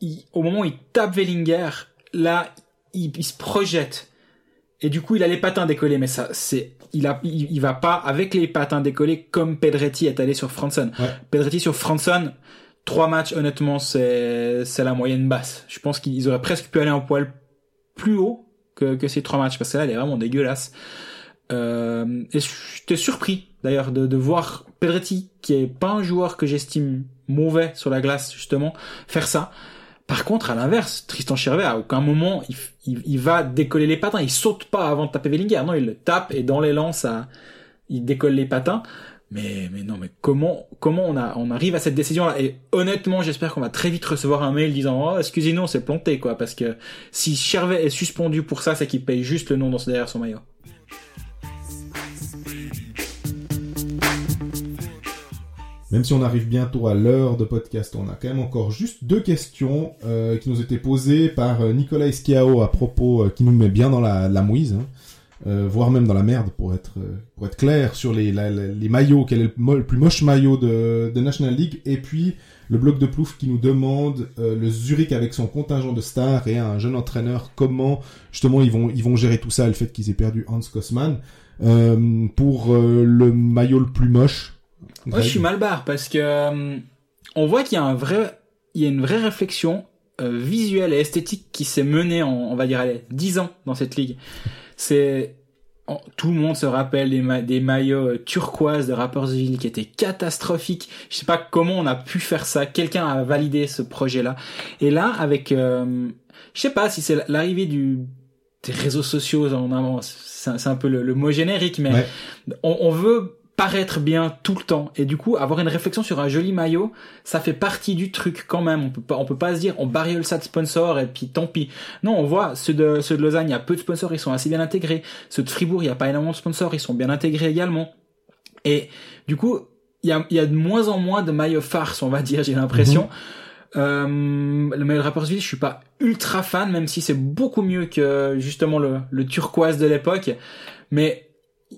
il- au moment où il tape Wellinger, là, il, il se projette. Et du coup, il a les patins décollés, mais ça, c'est, il a, il, il va pas avec les patins décollés comme Pedretti est allé sur Franson. Ouais. Pedretti sur Franson, trois matchs, honnêtement, c'est, c'est la moyenne basse. Je pense qu'ils auraient presque pu aller un poil plus haut que, que ces trois matchs, parce que là, il est vraiment dégueulasse. Euh, et j'étais surpris, d'ailleurs, de, de voir Pedretti, qui est pas un joueur que j'estime mauvais sur la glace, justement, faire ça. Par contre, à l'inverse, Tristan Chervet, à aucun moment, il, il, va décoller les patins. Il saute pas avant de taper Wellinger. Non, il le tape et dans l'élan, ça, il décolle les patins. Mais, mais non, mais comment, comment on arrive à cette décision-là? Et honnêtement, j'espère qu'on va très vite recevoir un mail disant, oh, excusez-nous, on s'est planté, quoi. Parce que si Chervet est suspendu pour ça, c'est qu'il paye juste le nom dans, derrière son maillot. Même si on arrive bientôt à l'heure de podcast, on a quand même encore juste deux questions euh, qui nous étaient posées par euh, Nicolas Esquiao à propos, euh, qui nous met bien dans la, la mouise, hein, euh, voire même dans la merde pour être euh, pour être clair sur les, la- la- les maillots, quel est le, mo- le plus moche maillot de, de National League, et puis le bloc de plouf qui nous demande euh, le Zurich avec son contingent de stars et un jeune entraîneur, comment justement ils vont ils vont gérer tout ça, le fait qu'ils aient perdu Hans Kosman euh, pour le maillot le plus moche. Moi, je suis mal barre parce que on voit qu'il y a un vrai, il y a une vraie réflexion visuelle et esthétique qui s'est menée en, on va dire, allez, 10 ans dans cette ligue. C'est tout le monde se rappelle des, ma- des maillots euh, turquoises de Rappersville qui étaient catastrophiques. Je sais pas comment on a pu faire ça. Quelqu'un a validé ce projet-là. Et là, avec, euh, je sais pas si c'est l'arrivée du des réseaux sociaux en avant. C'est un- peu le, le mot générique, mais Ouais. on, on veut paraître bien tout le temps. Et du coup avoir une réflexion sur un joli maillot ça fait partie du truc quand même. On peut pas on peut pas se dire on bariole ça de sponsors et puis tant pis. Non on voit ceux de ceux de Lausanne il y a peu de sponsors ils sont assez bien intégrés. Ceux de Fribourg il y a pas énormément de sponsors ils sont bien intégrés également. Et du coup il y a il y a de moins en moins de maillots farce on va dire j'ai l'impression. Euh, le maillot de Rappersville, je suis pas ultra fan, même si c'est beaucoup mieux que justement le, le turquoise de l'époque. Mais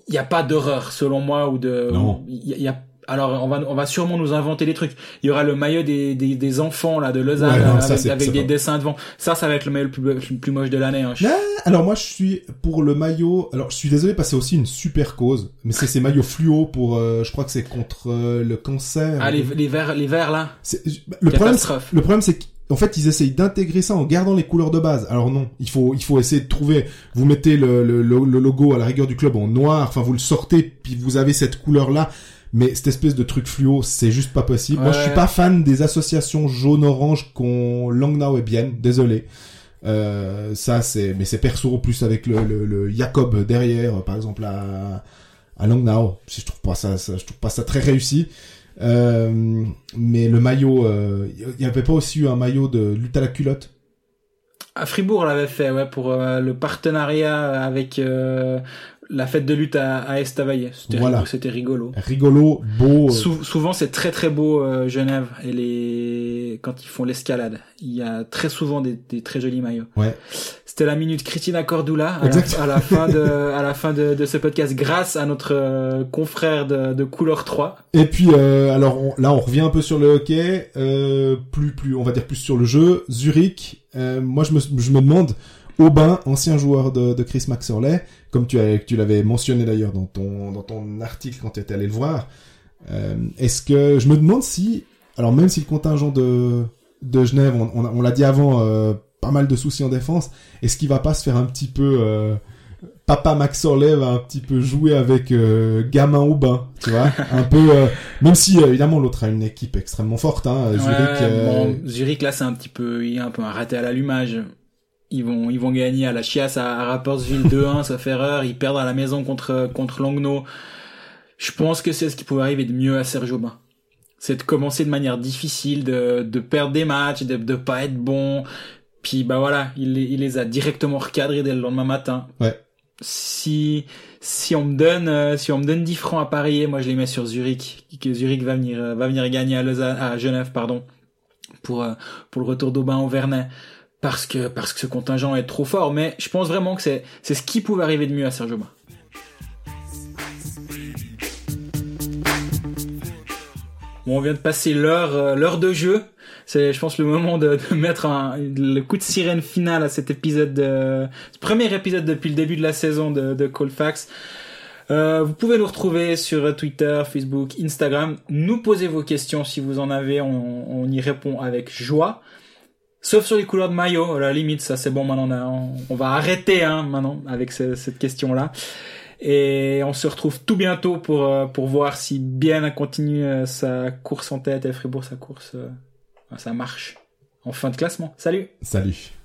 il n'y a pas d'horreur selon moi ou de. Non. Il y, a- il y a. Alors on va on va sûrement nous inventer des trucs. Il y aura le maillot des des, des enfants là de Lausanne Ouais, non, ça, avec, des dessins devant. Ça, ça va être le maillot le plus, le plus moche de l'année. Hein. Ah, alors moi je suis pour le maillot. Alors je suis désolé parce que c'est aussi une super cause, mais c'est ces maillots fluo pour. euh, je crois que c'est contre euh, le cancer. Ah les les verts les verts là. C'est- le problème, le problème c'est qu'en fait ils essayent d'intégrer ça en gardant les couleurs de base. Alors non, il faut il faut essayer de trouver. Vous mettez le, le, le- le logo à la rigueur du club en noir. Enfin vous le sortez puis vous avez cette couleur là. Mais cette espèce de truc fluo, c'est juste pas possible. Moi, je suis pas fan des associations jaune-orange qu'on Langnau et bien. Désolé. Euh, ça, c'est, mais c'est perso plus avec le, le, le Jacob derrière, par exemple à, à Langnau. Je trouve pas ça, ça- je trouve pas ça très réussi. Euh, mais le maillot, euh, il y avait pas aussi eu un maillot de lutte à la culotte? À Fribourg, on l'avait fait, ouais, pour euh, le partenariat avec euh, la fête de lutte à, à Estavayer. C'était Voilà. rigolo- c'était rigolo. rigolo, beau. euh, Sou- souvent, c'est très très beau euh, Genève et les quand ils font l'escalade, il y a très souvent des, des très jolis maillots. Ouais. C'était la minute Christina Cordula à, la, à la fin de à la fin de, de ce podcast grâce à notre euh, confrère de, de couleur 3. Et puis euh, alors on- là on revient un peu sur le hockey, euh, plus plus on va dire plus sur le jeu. Zurich, euh, moi je me je me demande Aubin, ancien joueur de, de Chris Maxorley, comme tu as tu l'avais mentionné d'ailleurs dans ton dans ton article quand tu étais allé le voir. euh, Est-ce que je me demande si alors même si le contingent de de Genève, on, on, on l'a dit avant, euh, pas mal de soucis en défense, est-ce qu'il va pas se faire un petit peu euh, Papa Max Orley va un petit peu jouer avec euh, gamin Aubin, tu vois, un peu, euh, même si évidemment l'autre a une équipe extrêmement forte, hein, Zurich. Ouais, bon, Zurich là c'est un petit peu il y a un peu un raté à l'allumage. Ils vont ils vont gagner à la chiasse à, à Rapperswil 2-1 sauf erreur, ils perdent à la maison contre contre Langnau. Je pense que c'est ce qui pouvait arriver de mieux à Serge Aubin. C'est de commencer de manière difficile, de, de perdre des matchs, de, de pas être bon. Puis bah voilà, il, les- il les a directement recadrés dès le lendemain matin. Ouais. Si si on me donne euh, si on me donne 10 francs à parier, moi je les mets sur Zurich, que Zurich va venir euh, va venir gagner à Lausanne, à Genève pardon, pour euh, pour le retour d'Aubin au Vernet parce que parce que ce contingent est trop fort. Mais je pense vraiment que c'est c'est ce qui pouvait arriver de mieux à Serge Aubin. Bon, on vient de passer l'heure l'heure de jeu. C'est, je pense, le moment de, de mettre un, le coup de sirène final à cet épisode, de, ce premier épisode depuis le début de la saison de, de Colfax. Euh, vous pouvez nous retrouver sur Twitter, Facebook, Instagram. Nous posez vos questions si vous en avez, on, on y répond avec joie. Sauf sur les couleurs de maillot, à la limite, ça c'est bon, maintenant on, a- on, va arrêter hein, maintenant avec ce- cette question-là. Et on se retrouve tout bientôt pour, euh, pour voir si bien continue euh, sa course en tête et Fribourg sa course, euh, ça marche en fin de classement. Salut Salut.